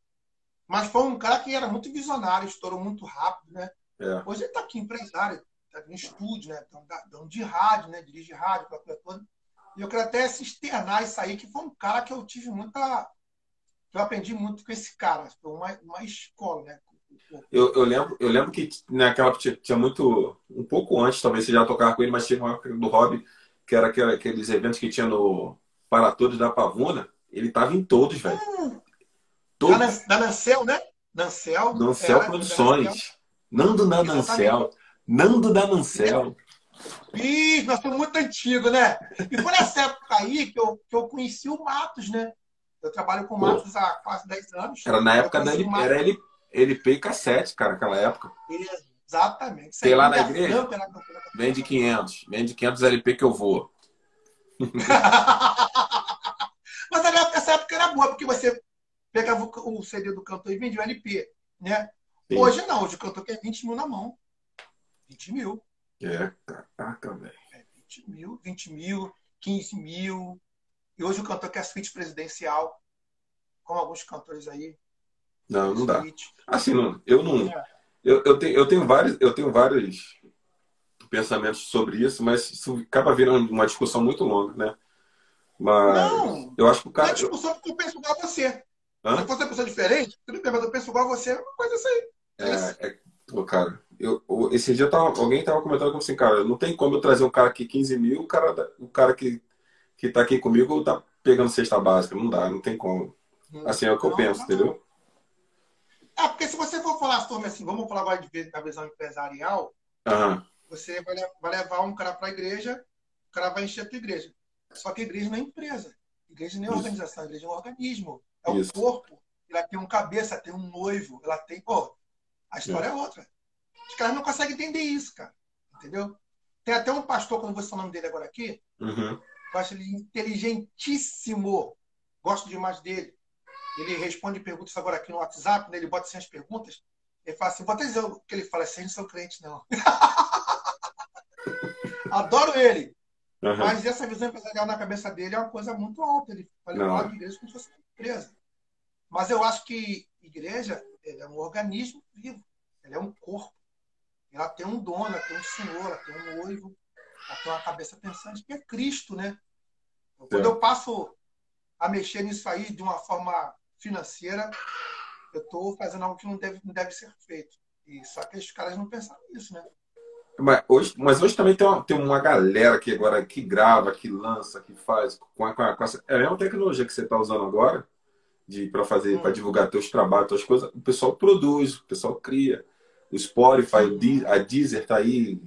mas foi um cara que era muito visionário, estourou muito rápido, né? É. Hoje ele tá aqui, empresário, tá em estúdio, né? Então, dando de rádio, né? Dirige rádio, aquela coisa toda. E eu quero até se externar isso aí, que foi um cara que eu tive muita. eu aprendi muito com esse cara. Foi uma, uma escola, né? Eu, eu, lembro, eu lembro que naquela tinha, tinha muito. Um pouco antes, talvez você já tocava com ele, mas tinha uma época do hobby, que era aqueles eventos que tinha no Para Todos da Pavuna. Ele tava em todos, velho. Hum, Todos. da, Nan- da Nancel, né? Nancel. Nancel era, Nancel. Produções. Nando da Nancel. Nando da Nancel. Ih, nós somos muito antigos, né? E foi nessa época aí que eu, que eu conheci o Matos, né? Eu trabalho com o. Matos há quase 10 anos. Era na época da LP, era L- LP e cassete, cara, naquela época. Exatamente. Tem lá na igreja? Na. Vende 500. Vende 500 LP que eu vou. Mas época- essa época era boa, porque você pegava o o CD do cantor e vendia o LP, né? Sim. Hoje não, hoje o cantor quer 20 mil na mão. 20 mil. É, caraca, velho. É, 20 mil, 20 mil, 15 mil. E hoje o cantor quer suíte presidencial, como alguns cantores aí. Não, não dá. Assim, não, eu não. É. Eu, eu, tenho, eu, tenho vários, eu tenho vários pensamentos sobre isso, mas isso acaba virando uma discussão muito longa, né? Mas Não, eu acho que o não é cara. discussão porque eu penso igual a você. Hã? Se fosse uma pessoa diferente, tudo bem, mas eu penso igual a você, é uma coisa assim. É, é, pô, cara, eu, esse dia tava, alguém tava comentando como assim, cara, não tem como eu trazer um cara aqui 15 mil, o cara, o cara que, que tá aqui comigo tá pegando cesta básica. Não dá, não tem como. Assim é o que eu penso, entendeu? É, porque se você for falar sobre assim, vamos falar agora de da visão empresarial, Aham, você vai, vai levar um cara para a igreja, o cara vai encher a tua igreja. Só que a igreja não é empresa. A igreja não é Isso. organização, a igreja é um organismo. É um Isso. corpo. Ela tem um cabeça, tem um noivo, ela tem. Pô, a história é, outra. Os caras não conseguem entender isso, cara. Entendeu? Tem até um pastor, quando você o nome dele agora aqui, uhum, eu acho ele inteligentíssimo. Gosto demais dele. Ele responde perguntas agora aqui no WhatsApp, né? ele bota assim as perguntas. Ele fala assim: bota dizer o que ele fala, vocês não são crentes, não. Adoro ele. aham. Mas essa visão empresarial na cabeça dele é uma coisa muito alta. Ele fala de igreja como se fosse uma empresa. Mas eu acho que igreja é um organismo vivo. Ela é um corpo. Ela tem um dono, ela tem um senhor, ela tem um noivo, ela tem uma cabeça pensante, que é Cristo, né? Então, Quando É. eu passo a mexer nisso aí de uma forma financeira, eu estou fazendo algo que não deve, não deve ser feito. E só que os caras não pensaram nisso, né? Mas hoje, mas hoje também tem uma, tem uma galera que agora que grava, que lança, que faz com, a, com, a, com essa, é a mesma tecnologia que você está usando agora de para fazer, Hum. para divulgar teus trabalhos, tuas coisas. O pessoal produz, o pessoal cria. O Spotify, a Deezer tá aí,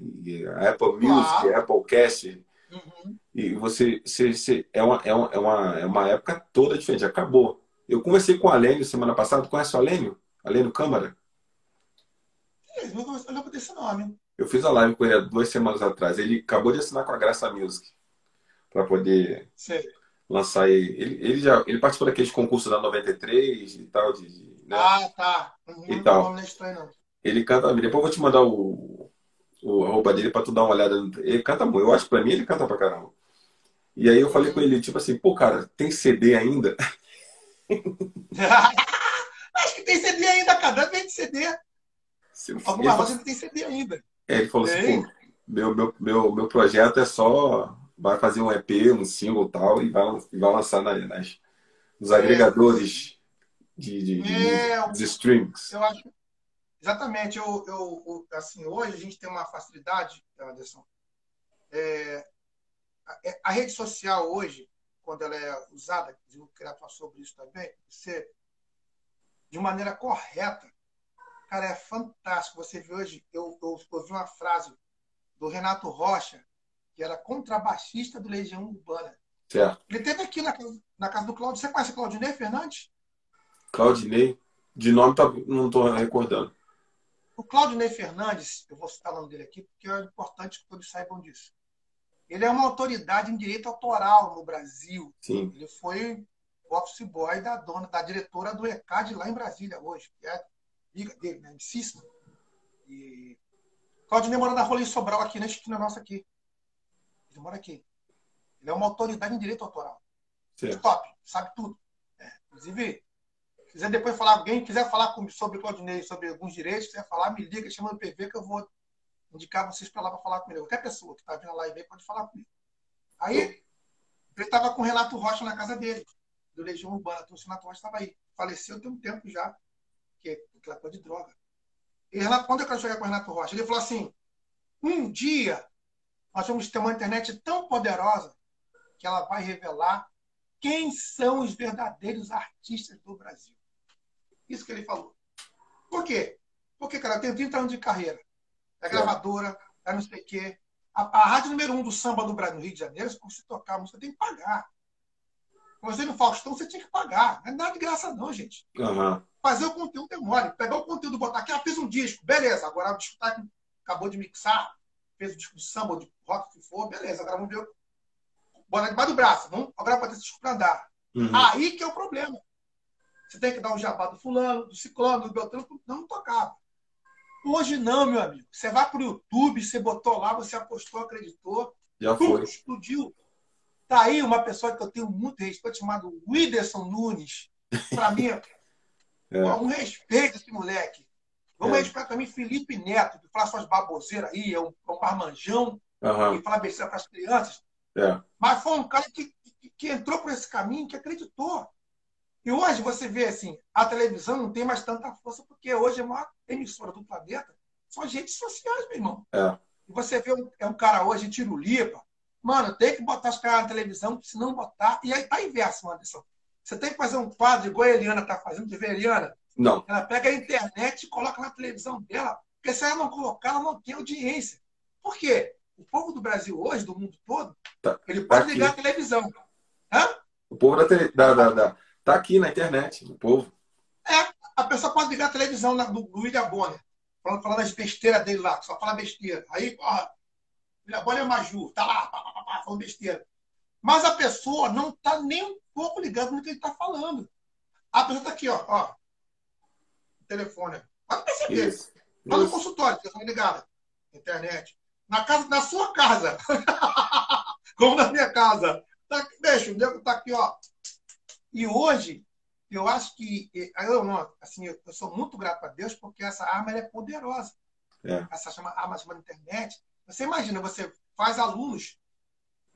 a Apple Music, Claro. a Apple Cast. Uhum. E você, você, você- é, uma, é, uma, é, uma, é uma época toda diferente. Acabou. Eu conversei com o Alênio semana passada. Conhece o Alênio? Alênio Câmara? Eu não- lembro desse nome. Eu fiz a live com ele há duas semanas atrás. Ele acabou de assinar com a Graça Music para poder Sei. lançar ele. Ele, ele já ele participou daqueles concursos da 93 e tal, de, de, né? Ah, tá. Uhum. E tal. Não é estranho, não. Ele canta. Depois eu vou te mandar o, o arroba dele para tu dar uma olhada. Ele canta muito. Eu acho que pra mim ele canta pra caramba. E aí eu falei com ele, tipo assim, pô, cara, tem CD ainda? Acho que tem CD ainda, cara. Vende CD. Se Alguma ele loja tem CD ainda. É, ele falou assim, Tem. pô, meu, meu, meu, meu projeto é só. Vai fazer um EP, um single e tal, e vai, e vai lançar na- nas, nos agregadores de, de, de, É, de streams. eu acho. Exatamente. Eu, eu, assim, hoje a gente tem uma facilidade, Anderson. É, a, é- a rede social hoje, quando ela é usada, eu queria falar sobre isso também, você, de maneira correta, cara, é fantástico. Você vê hoje, eu, eu ouvi uma frase do Renato Rocha, que era contrabaixista do Legião Urbana. Certo. Ele teve aqui na casa, na casa do Claudio. Você conhece o Claudinei Fernandes? Claudinei, de nome tá, não tô recordando. O Claudinei Fernandes, eu vou citar o nome dele aqui, porque é importante que todos saibam disso. Ele é uma autoridade em direito autoral no Brasil. Sim. Ele foi office boy da dona, da diretora do ECAD lá em Brasília hoje, que é amiga dele, né? Amicíssima. E Claudinei mora na Rolim Sobral, aqui na esquina nossa aqui. Ele mora aqui. Ele é uma autoridade em direito autoral. Certo. Top, sabe tudo. É, inclusive, quiser depois falar, alguém quiser falar sobre Claudinei, sobre alguns direitos, quiser falar, me liga, chama no PV que eu vou indicar vocês para lá para falar comigo. Qualquer pessoa que está vendo a live aí pode falar comigo. Aí, ele estava com o Renato Rocha na casa dele, do Legião Urbana. O Renato Rocha estava aí. Faleceu tem um tempo já, que é aquela coisa de droga. E Renato, quando eu quero chegar com o Renato Rocha, ele falou assim: um dia nós vamos ter uma internet tão poderosa que ela vai revelar quem são os verdadeiros artistas do Brasil. Isso que ele falou. Por quê? Porque, cara, eu tenho 30 anos de carreira. É gravadora, é não sei o quê. A, a, rádio número um do samba do Brasil, no Rio de Janeiro, se você tocar música, tem que pagar. Você no Faustão, você tinha que pagar. Não é nada de graça, não, gente. Uhum. Fazer o conteúdo é mole. Pegar o conteúdo, botar aqui, ah, fiz um disco. Beleza, agora o disco tá, acabou de mixar, fez o disco de samba, de rock, que for, beleza. Agora vamos ver. Bota debaixo do braço. Vamos, agora pode ter disco para andar. Uhum. Aí que é o problema. Você tem que dar um jabá do fulano, do ciclano, do beltrano, não tocava. Hoje não, meu amigo. Você vai para o YouTube, você botou lá, você apostou, acreditou. Já foi. Explodiu. Tá aí uma pessoa que eu tenho muito respeito, chamado Whindersson Nunes. Para mim, é. um respeito esse moleque. Vamos é. respeitar também Felipe Neto, que fala suas baboseiras aí, é um, é um marmanjão, uhum. que fala besteira para as crianças. É. Mas foi um cara que, que, que entrou por esse caminho, que acreditou. E hoje você vê assim, a televisão não tem mais tanta força, porque hoje é a maior emissora do planeta, são as redes sociais, meu irmão. É. E você vê um, é um cara hoje, tirulipa, mano, tem que botar os caras na televisão, se não botar. E aí tá inverso, Anderson. Você tem que fazer um quadro igual a Eliana tá fazendo, de ver a Eliana? Não. Ela pega a internet e coloca na televisão dela, porque se ela não colocar, ela não tem audiência. Por quê? O povo do Brasil hoje, do mundo todo, tá. ele pode tá ligar a televisão. Hã? O povo da, tele, da, da, da Tá aqui na internet, o povo. É, a pessoa pode ligar a televisão na, do, do William Bonner, falando, falando das besteiras dele lá, só fala besteira. Aí, ó, William Bonner é Maju, tá lá, pá, pá, pá, falando besteira. Mas a pessoa não tá nem um pouco ligada no que ele tá falando. A pessoa tá aqui, ó, ó. Telefone. Pode perceber. Isso. Tá no consultório, telefone ligado. Internet. Na, casa, na sua casa. Como na minha casa. Tá, deixa, o nego tá aqui, ó. E hoje, eu acho que, eu, não, assim, eu sou muito grato a Deus porque essa arma é poderosa. É. Essa chama, arma chamada internet. Você imagina, você faz alunos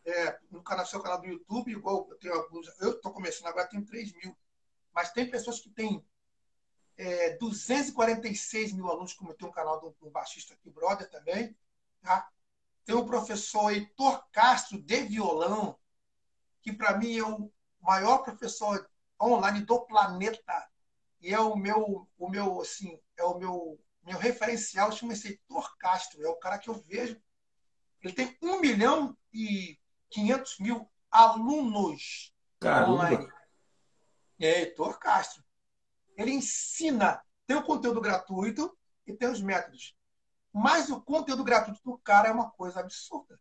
é, no canal, seu canal do YouTube, igual eu tenho alguns, eu estou começando agora, tenho 3 mil. Mas tem pessoas que têm é, 246 mil alunos, como eu tenho um canal do, do baixista aqui, brother também. Tá? Tem o professor Heitor Castro de violão, que para mim é o maior professor online do planeta e é o meu, o meu, assim, é o meu, meu referencial, chama-se Heitor Castro, é o cara que eu vejo. Ele tem 1 milhão e 500 mil alunos Caramba. online. É Heitor Castro. Ele ensina, tem o conteúdo gratuito e tem os métodos. Mas o conteúdo gratuito do cara é uma coisa absurda.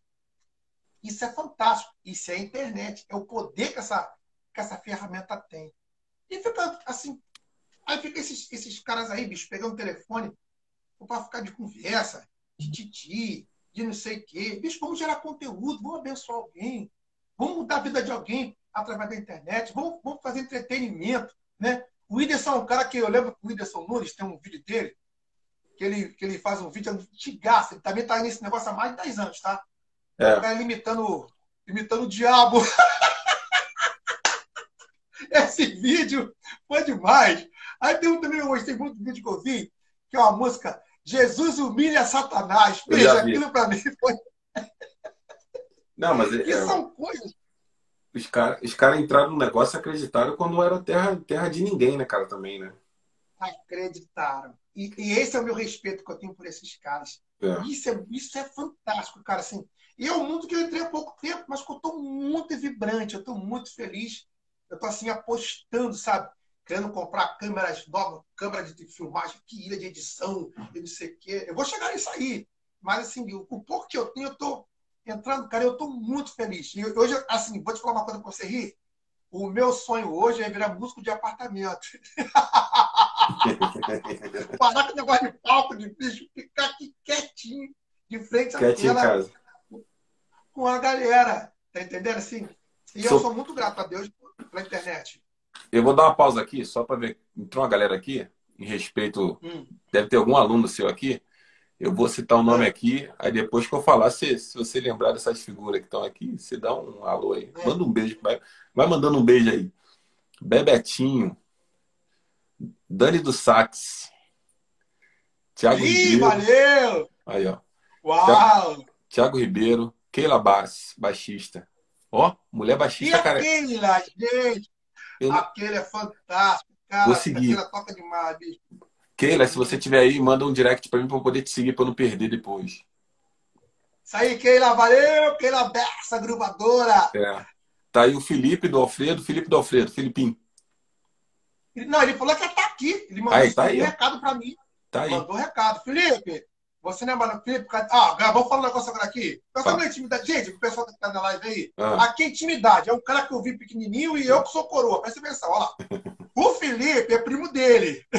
Isso é fantástico. Isso é a internet. É o poder que essa, que essa ferramenta tem. E fica assim. Aí fica esses, esses caras aí, bicho, pegando o telefone para ficar de conversa, de titi, de não sei o quê. Bicho, vamos gerar conteúdo, vamos abençoar alguém, vamos mudar a vida de alguém através da internet, vamos, vamos fazer entretenimento. Né? O Whindersson é um cara que eu lembro que o Whindersson Nunes tem um vídeo dele, que ele, que ele faz um vídeo antigaço, ele também está nesse negócio há mais de 10 anos, tá? É. O cara imitando, imitando o diabo. Esse vídeo foi demais. Aí tem um também, eu gostei muito do vídeo que eu vi, que é uma música Jesus humilha Satanás. Veja, aquilo para mim foi. Não, mas é, são coisas. Os caras os cara entraram no negócio e acreditaram quando era terra, terra de ninguém, né, cara, também, né? Acreditaram. E, e esse é o meu respeito que eu tenho por esses caras. É. Isso, é, isso é fantástico, cara. Assim, e é um mundo que eu entrei há pouco tempo, mas que eu estou muito vibrante, eu estou muito feliz eu estou assim apostando, sabe? Querendo comprar câmeras novas, câmera de filmagem, que ilha de edição, e não sei o quê. Eu vou chegar nisso aí. Mas assim, o, o pouco que eu tenho, eu estou entrando, cara, eu estou muito feliz. E hoje, assim, vou te falar uma coisa para você rir. O meu sonho hoje é virar músico de apartamento. Parar com o negócio de palco, de bicho, ficar aqui quietinho, de frente à tela, com a galera. Tá entendendo assim? E eu sou muito grato a Deus pela internet. Eu vou dar uma pausa aqui, só para ver. Entrou uma galera aqui, em respeito. Hum. Deve ter algum aluno seu aqui. Eu vou citar o um nome é. aqui, aí depois que eu falar, se, se você lembrar dessas figuras que estão aqui, você dá um alô aí. É. Manda um beijo. Vai, vai mandando um beijo aí. Bebetinho. Dani do Sax. Tiago Ribeiro. valeu! Aí, ó. Uau! Tiago Ribeiro. Keila Bass, baixista. Ó, mulher baixista, e cara. Keila, gente! Eu... Aquele é fantástico, cara. Vou seguir. Aquela toca demais, bicho. Keila, se você tiver aí, manda um direct para mim para eu poder te seguir para não perder depois. Isso aí, Keila, valeu, Keila Bessa, gruvadora. É. Tá aí o Felipe do Alfredo, Felipe do Alfredo, Filipinho. Não, ele falou que tá aqui. Ele mandou aí, tá aí, um recado para mim. Tá aí. Mandou um recado. Felipe, você não é Felipe? Ah, vamos falar um negócio agora aqui. Intimidade. Gente, o pessoal que tá na live aí. Ah. Aqui é intimidade. É um cara que eu vi pequenininho e eu que sou coroa. Presta atenção, olha lá. O Felipe é primo dele.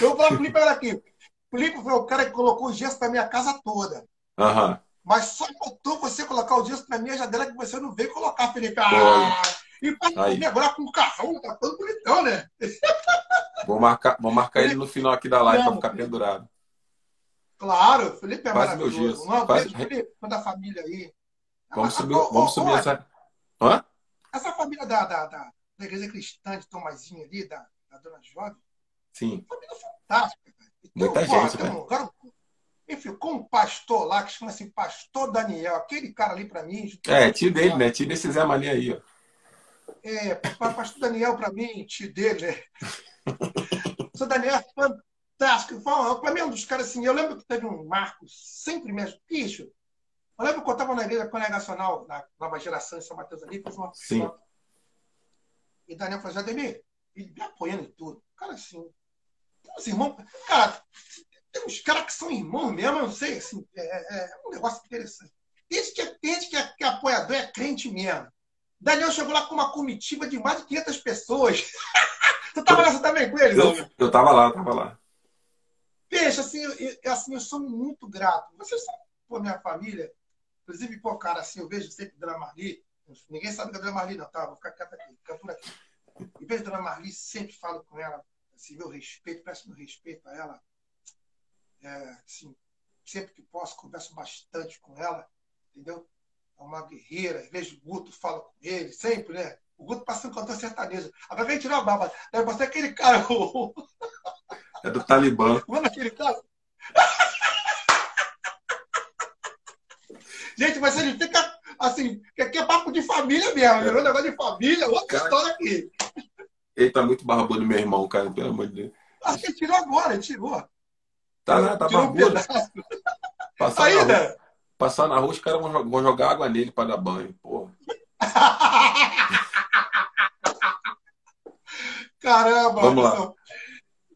eu vou falar pro Felipe agora aqui. O Felipe foi o cara que colocou o gesso na minha casa toda. Uhum. Mas só faltou você colocar o gesso na minha janela que você não veio colocar, Felipe. Ah, e pra agora com o carrão, tá todo bonitão, né? Vou marcar, vou marcar ele no final aqui da live para ficar pendurado. Claro, Felipe é Faz maravilhoso. Meu Faz... Felipe, da família aí. Vamos subir, vamos subir essa. Hã? Essa família da, da, da, da igreja cristã de Tomazinho ali, da, da dona Jovem. Sim. Família fantástica. Muita gente, né? Um, enfim, com um pastor lá que chama assim Pastor Daniel, aquele cara ali para mim. É, tio dele, né? Tio desse Zé Maria aí, ó. É, Pastor Daniel para mim, tio dele, né? Pastor Daniel é fantástico. Para mim é um dos caras assim. Eu lembro que teve um Marco, sempre mesmo. Bicho, eu lembro que eu estava na igreja congregacional, na nova geração em São Mateus ali, fez uma Sim. E Daniel falou, Ademir, ele me apoiando em tudo. Cara, assim, tem uns irmãos. Cara, tem uns caras que são irmãos mesmo, eu não sei, assim, é, é, é um negócio interessante. Tem gente que, é, tem gente que, é, que é apoiador, é crente mesmo. Daniel chegou lá com uma comitiva de mais de 500 pessoas. tu tava nessa também com eles? Eu, eu tava lá, eu tava lá. Veja, assim, eu, assim, eu sou muito grato. Vocês são, pô, minha família. Inclusive, pô, cara, assim, eu vejo sempre Dona Marli. Ninguém sabe da Dona Marli, não, tá? Vou ficar quieto aqui, fica por aqui. E vejo Dona Marli, sempre falo com ela, assim, meu respeito, peço meu respeito a ela. É, assim, sempre que posso, converso bastante com ela, entendeu? É uma guerreira. Vejo o Guto, falo com ele, sempre, né? O Guto passando cantor sertanejo. Agora vem tirar a barba. Deve você aquele cara. É do Talibã. Mano, aquele cara. Gente, mas ele fica assim, que aqui é papo de família mesmo, é. um negócio de família, outra cara, história aqui. Ele tá muito barbudo, meu irmão, cara, pelo amor de Deus. Acho que ele tirou agora, ele tirou. Tá lá, tá tirou barbudo. Um Passar Ainda? Passar na rua, os caras vão, vão jogar água nele para dar banho, porra. Caramba! Vamos lá.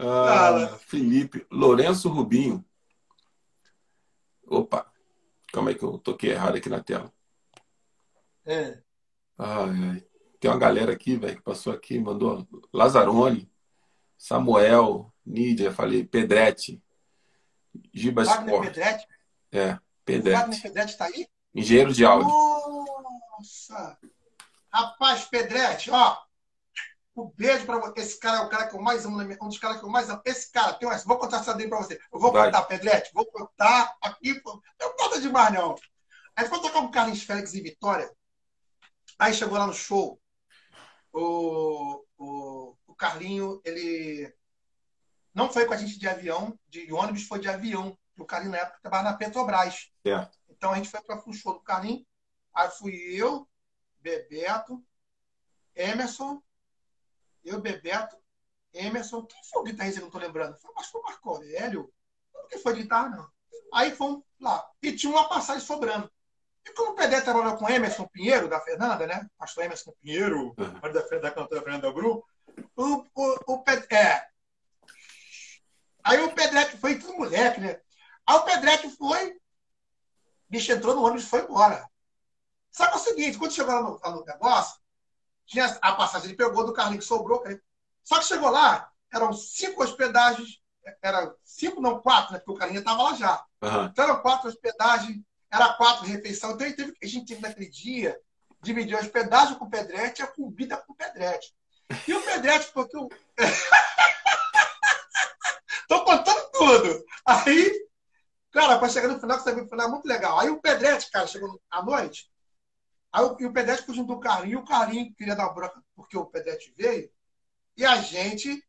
Ah, Felipe, Lourenço Rubinho. Opa, calma aí que eu toquei errado aqui na tela. É. Ai, ai. Tem uma galera aqui, velho, que passou aqui, mandou Lazarone, Samuel, Nídia, falei, Pedretti, Giba Sport. Pedretti? É, Pedretti. Wagner Pedretti está aí? Engenheiro de áudio. Nossa! Rapaz, Pedretti, ó, um beijo para você. Esse cara é o cara que eu mais amo, um dos caras que eu mais amo. Esse cara, tem uma... vou contar essa dele para você. Eu vou Vai. contar, Pedretti, vou contar aqui. Não nada demais, não. Aí foi tocar com o Carlinhos Félix em Vitória. Aí chegou lá no show. O, o, o Carlinho, ele não foi com a gente de avião, de ônibus, foi de avião. O Carlinho, na época, trabalhava na Petrobras. Certo. Então a gente foi para o show do Carlinho. Aí fui eu, Bebeto, Emerson, eu, Bebeto, Emerson, quem foi o guitarrista que eu não tô lembrando? Foi, acho que foi o Marco Aurélio. Não que foi guitarra, não. Aí fomos lá. E tinha uma passagem sobrando. E como o Pedé trabalhou com Emerson Pinheiro, da Fernanda, né? Pastor Emerson Pinheiro, uhum. da, da cantora Fernanda Bru, o, o, o Pedé. É. Aí o Pedreque foi tudo moleque, né? Aí o Pedreque foi, bicho entrou no ônibus e foi embora. Só que é o seguinte, quando chegou lá no, no negócio, tinha a passagem, ele pegou do carrinho que sobrou. Só que chegou lá, eram cinco hospedagens, era cinco, não, quatro, né? Porque o carinha estava lá já. Uhum. Então eram quatro hospedagens, era quatro refeições. Então teve, a gente teve naquele dia dividir a hospedagem com o Pedrete e a comida com o Pedrete. E o Pedrete, porque o. Tô contando tudo. Aí, cara, para chegar no final, que você viu o final muito legal. Aí o Pedrete, cara, chegou à noite. Aí o, e o Pedrete foi junto do carrinho, e o carrinho queria dar bronca porque o Pedrete veio. E a gente.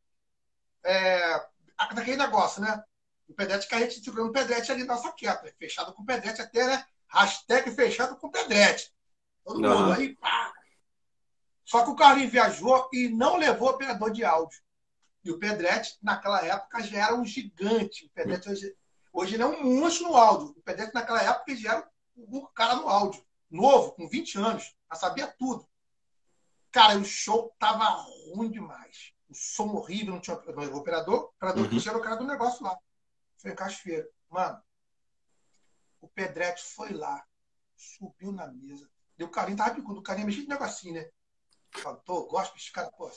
É, daquele negócio, né? O Pedrete que a gente segurando o Pedrete ali na saqueta. Fechado com o Pedrete até, né? Hashtag fechado com o Pedrete. Todo não. mundo aí, pá. Só que o carrinho viajou e não levou operador de áudio. E o Pedretti, naquela época, já era um gigante. O Pedretti hoje, hoje ele é um monstro no áudio. O Pedretti, naquela época, já era um cara no áudio. Novo, com 20 anos. Já sabia tudo. Cara, o show tava ruim demais. O som horrível, não tinha não, o operador. O operador uhum. que era o cara do negócio lá. Foi em Cachoeira. Mano, o Pedretti foi lá, subiu na mesa. Deu carinho, tava quando o carinho mexia de negocinho, né? Falou, gosto desse cara, pô.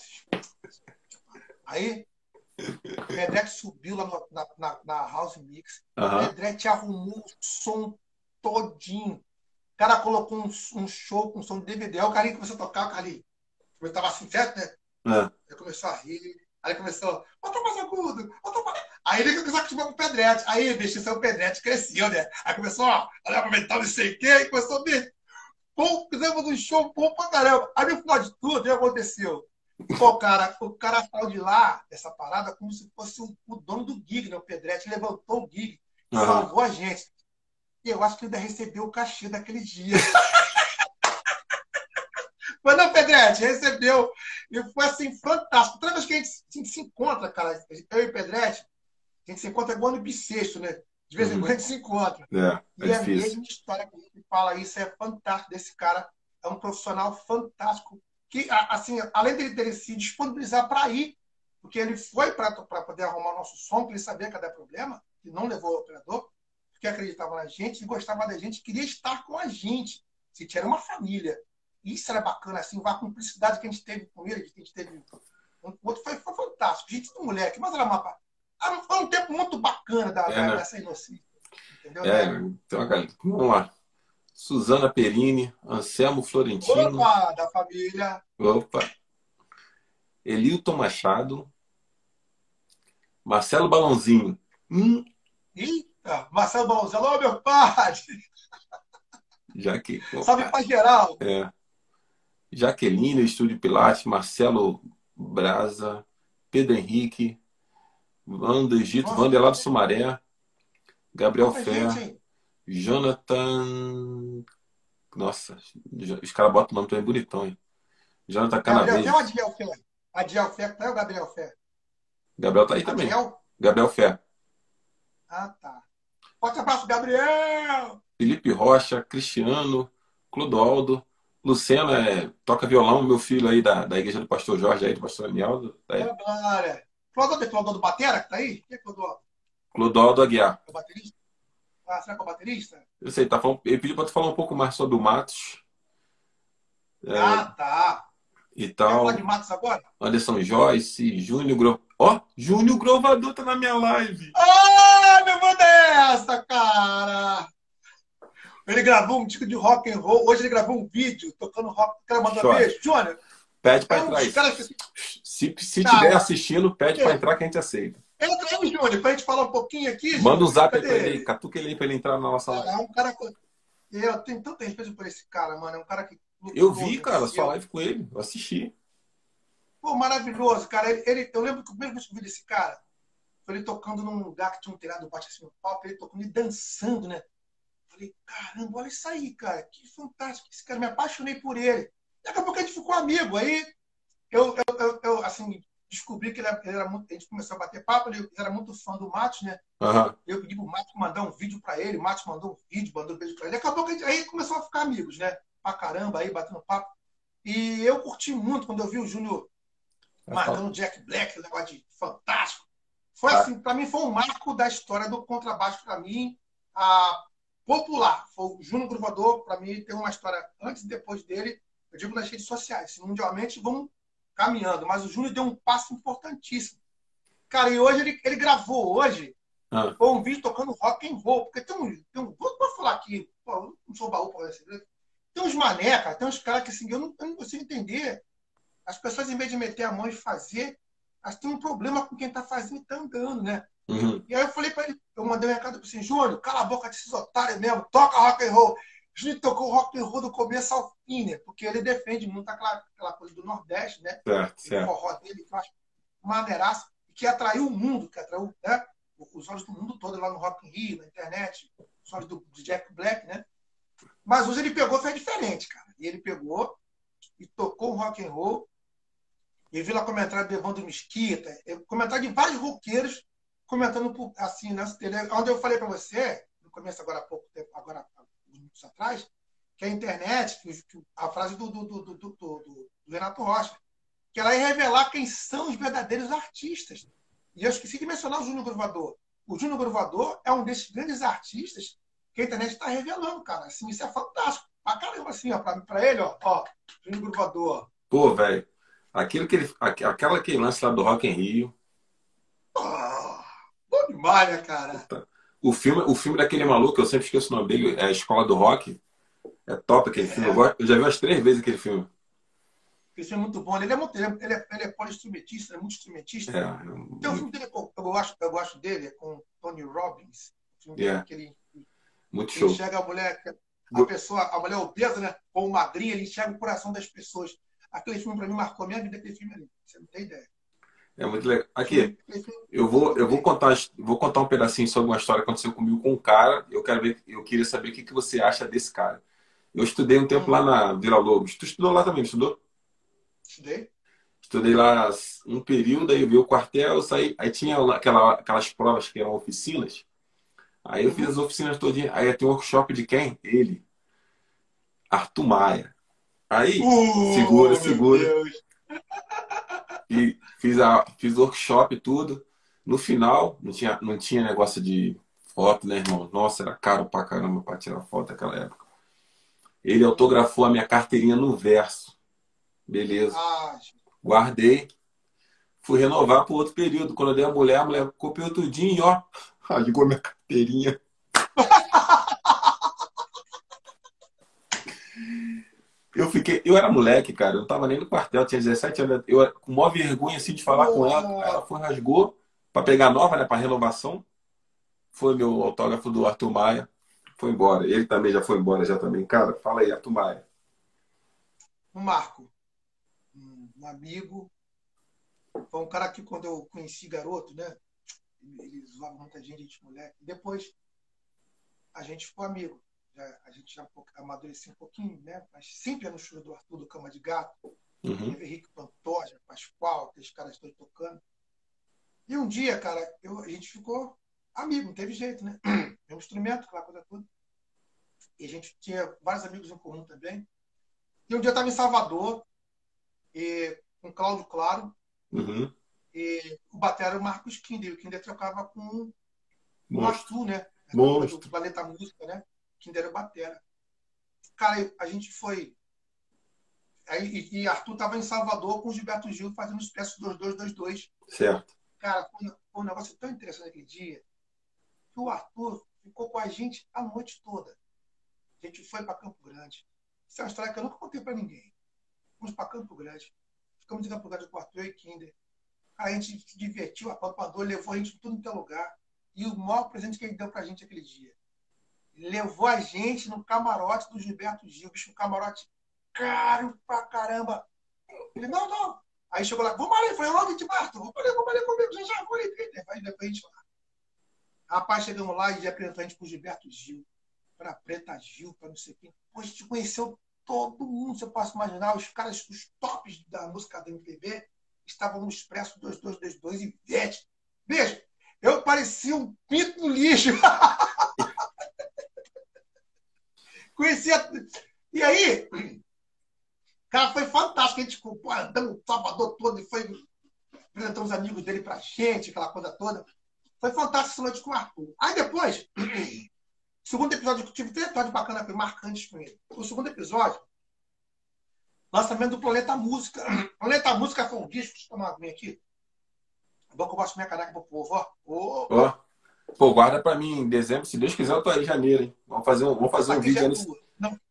Aí, o Pedretti subiu lá no, na, na, na, House Mix. Uhum. O Pedretti arrumou o som todinho. O cara colocou um, um show com som de DVD. Aí o carinha começou a tocar, o carinha. Eu tava assim, certo, né? Uhum. Ele começou a rir. Aí começou, bota mais agudo, bota mais... Aí ele começou a acostumar com o Pedretti. Aí a investição do Pedretti cresceu, né? Aí começou ó, a aumentar não sei o quê, e começou a ver. Pô, fizemos um show bom pra caramba. Aí no final de tudo, o que aconteceu? Pô, cara, o cara saiu de lá, essa parada, como se fosse o, o dono do gig, né? O Pedretti levantou o gig, uhum. salvou a gente. E eu acho que ele ainda recebeu o cachê daquele dia. Mas não, Pedretti, recebeu. E foi assim, fantástico. Toda vez que a gente se, se encontra, cara, eu e o Pedretti, a gente se encontra igual no bissexto, né? De vez em uhum. quando a gente se encontra. É, é e é a mesma história que a gente fala isso, é fantástico desse cara. É um profissional fantástico que, assim, além dele ter se disponibilizar para ir, porque ele foi para poder arrumar o nosso som, que ele sabia que dar problema, e não levou o operador, porque acreditava na gente e gostava da gente, queria estar com a gente. Se tinha uma família. Isso era bacana, assim, a cumplicidade que a gente teve com ele, que a gente teve. Um outro foi, foi fantástico. Gente do moleque, mas era uma. Foi um tempo muito bacana da, é, né? dessa inocência. Entendeu? É, então, vamos lá. Suzana Perini, Anselmo Florentino. Opa, da família. Opa. Elilton Machado. Marcelo Balãozinho. Hum. Eita, Marcelo Balãozinho. Alô, meu padre. Jaque... Salve pra geral. É. Jaqueline, Estúdio Pilates, Marcelo Braza, Pedro Henrique, Wanda Egito, Wanda lá do Sumaré, Gabriel Fer. Jonathan. Nossa, os caras botam o nome também bonitão, hein? Jonathan Canaveses. Gabriel Fé ou Adiel Fé? Adiel Fé, tá aí o Gabriel Fé? Gabriel tá aí também. Adiel? Gabriel Fé. Ah, tá. Forte abraço, Gabriel! Felipe Rocha, Cristiano, Clodoaldo, Luciano é, toca violão, meu filho aí da, da igreja do pastor Jorge aí, do pastor Anialdo. Tá aí. Clodoaldo é Clodoaldo Batera que tá aí? Quem é Clodoaldo? Clodoaldo Aguiar. É o baterista? Ah, será que é o baterista? Eu sei, tá falando, ele pediu para tu falar um pouco mais sobre o Matos. É, ah, tá. E tal. Quer falar de Matos agora? Anderson Joyce, Júnior Gro... Ó, oh, Júnior Grovador tá na minha live. Ah, meu Deus dessa, cara! Ele gravou um disco de rock and roll. Hoje ele gravou um vídeo tocando rock. Quero mandar beijo. Júnior. Pede para é entrar. Que... Se, se tiver assistindo, pede para entrar que a gente aceita. Entra aí, Júnior, para a gente falar um pouquinho aqui. Manda um zap para ele, catuca ele aí para ele entrar na nossa live. É um cara. Eu tenho tanto respeito por esse cara, mano. É um cara que. Eu vi, cara, sua live com ele. Eu assisti. Pô, maravilhoso, cara. Ele, ele, eu lembro que o primeiro que eu vi desse cara foi ele tocando num lugar que tinha um telhado baixo assim no palco, ele tocando e dançando, né? Falei, caramba, olha isso aí, cara. Que fantástico. Esse cara, me apaixonei por ele. Daqui a pouco a gente ficou amigo. Aí eu, eu, eu, eu assim, descobri que ele era, ele era, muito. A gente começou a bater papo, ele era muito fã do Matos, né? Uhum. Eu pedi pro Matos mandar um vídeo para ele, o Matos mandou um vídeo, mandou um beijo para ele. Acabou que a gente, aí começou a ficar amigos, né? Pra caramba, aí batendo papo. E eu curti muito quando eu vi o Júnior marcando Jack Black, um negócio de fantástico. Foi ah. assim, para mim foi um marco da história do contrabaixo para mim, a popular. Foi o Júnior Gruvador, para mim tem uma história antes e depois dele eu digo nas redes sociais, mundialmente vamos caminhando, mas o Júnior deu um passo importantíssimo. Cara, e hoje ele, ele gravou hoje ah. um vídeo tocando rock and roll, porque tem um, tem um vou, falar aqui, pô, não sou baú para esse tem uns mané, cara, tem uns caras que assim, eu não, eu não consigo entender. As pessoas, em vez de meter a mão e fazer, elas têm um problema com quem está fazendo e está andando, né? Uhum. E aí eu falei para ele, eu mandei um recado para assim, Júnior, cala a boca desses otários mesmo, toca rock and roll. Júnior tocou rock and roll do começo ao fim, né? Porque ele defende muito aquela, aquela coisa do Nordeste, né? Certo, certo. O forró dele, que eu acho maneiraça, que atraiu o mundo, que atraiu né? os olhos do mundo todo lá no Rock in Rio, na internet, os olhos do, do Jack Black, né? Mas hoje ele pegou, foi diferente, cara. E ele pegou e tocou o rock and roll. E vi lá comentário do Evandro Mesquita, comentário de vários roqueiros comentando assim, né? Onde eu falei para você, no começo agora há pouco tempo, agora minutos atrás, que a internet, a frase do, do, do, do, Renato Rocha, que ela ia revelar quem são os verdadeiros artistas. E eu esqueci de mencionar o Júnior Gruvador. O Júnior Gruvador é um desses grandes artistas que a internet está revelando, cara. Assim, isso é fantástico. Pra caramba, assim, ó, pra, pra ele, ó, ó, Júnior Gruvador. Pô, velho, aquilo que ele, aquela que lance lá do Rock em Rio. Oh, bom demais, né, cara? O filme, o filme daquele maluco, eu sempre esqueço o nome dele, é a Escola do Rock. É top aquele é. filme. Eu, gosto, eu já vi umas três vezes aquele filme. Esse filme é muito bom. Ele é muito, ele é, ele é, ele é poliinstrumentista, é muito instrumentista. É, Tem um filme dele, eu, eu, gosto, eu gosto dele, é com Tony Robbins. O filme yeah. dele, que ele muito show. Ele enxerga a mulher, a pessoa, a mulher obesa, né? Como magrinha, ele enxerga o coração das pessoas. Aquele filme para mim marcou a minha vida, aquele filme ali. Você não tem ideia. É muito legal. Aqui, eu vou, eu vou contar, vou contar um pedacinho sobre uma história que aconteceu comigo com um cara. Eu quero ver, eu queria saber o que, que você acha desse cara. Eu estudei um tempo lá na Vila Lobos. Tu estudou lá também, estudou? Estudei. Estudei lá um período, aí eu vi o quartel, eu saí. Aí tinha aquela, aquelas provas que eram oficinas. Aí eu fiz as oficinas todinhas. Aí tem um workshop de quem? Ele. Arthur Maia. Aí, uh, segura, segura. E fiz, a, fiz workshop e tudo. No final, não tinha, não tinha negócio de foto, né, irmão? Nossa, era caro pra caramba pra tirar foto naquela época. Ele autografou a minha carteirinha no verso. Beleza. Ah, Guardei. Fui renovar para outro período. Quando eu dei a mulher, a mulher copiou tudinho e ó, rasgou minha carteirinha. Eu fiquei, eu era moleque, cara, eu não tava nem no quartel, tinha 17 anos, eu com maior vergonha assim de falar oh. com ela, ela foi rasgou para pegar nova, né, para renovação. Foi meu autógrafo do Arthur Maia, foi embora. Ele também já foi embora já também. Cara, fala aí, Arthur Maia. Um Marco, um amigo, foi um cara que quando eu conheci garoto, né, ele zoava muita gente, gente moleque. Depois a gente ficou amigo. Já, a gente já amadureceu um pouquinho, né? Mas sempre no show do Arthur do Cama de Gato. Uhum. Henrique Pantoja, Pascoal, aqueles caras todos tocando. E um dia, cara, eu, a gente ficou amigo, não teve jeito, né? Mesmo instrumento, aquela coisa toda. E a gente tinha vários amigos em comum também. E um dia eu estava em Salvador, e, com Cláudio Claro, uhum. E o batera era o Marcos Kinder. O Kinder trocava com o Arthur, né? Monstro. Do Planeta Música, né? Kinder era o batera. Cara, a gente foi. Aí, e Arthur estava em Salvador com o Gilberto Gil fazendo o Expresso 2222. Certo. Cara, foi, um negócio tão interessante aquele dia que o Arthur ficou com a gente a noite toda. A gente foi para Campo Grande. Isso é uma história que eu nunca contei para ninguém. Fomos para Campo Grande. Ficamos em Campo Grande com o Arthur e Kinder a gente se divertiu, a Papador levou a gente para tudo que é lugar. E o maior presente que ele deu para a gente aquele dia. Levou a gente no camarote do Gilberto Gil, bicho, um camarote caro pra caramba. Ele, não, não. Aí chegou lá, vamos ali, foi logo de Marto, vamos ali, vamos ali comigo, já já vou ali. Aí depois a gente lá. Rapaz, chegamos lá e apresentou a gente pro Gilberto Gil, pra Preta Gil, pra não sei quem. Pô, a gente conheceu todo mundo, você pode imaginar, os caras, os tops da música da MPB estavam no Expresso 2222 e Vete. Veja, eu parecia um pinto no lixo. Conhecia. E aí, cara, foi fantástico. A gente pô, andando o Salvador todo e foi apresentando os amigos dele pra gente, aquela coisa toda. Foi fantástico essa noite com o Arthur. Aí depois, segundo episódio, eu tive três episódios bacanas, marcantes com ele. O segundo episódio, Lançamento do Planeta Música. Planeta Música foi um disco, deixa eu tomar uma aqui. É bom que eu mostro minha caneca pro povo, ó. Oh. ó. Pô, guarda pra mim em dezembro, se Deus quiser, eu tô aí em janeiro, hein? Vamos fazer um, vamos fazer um vídeo nesse.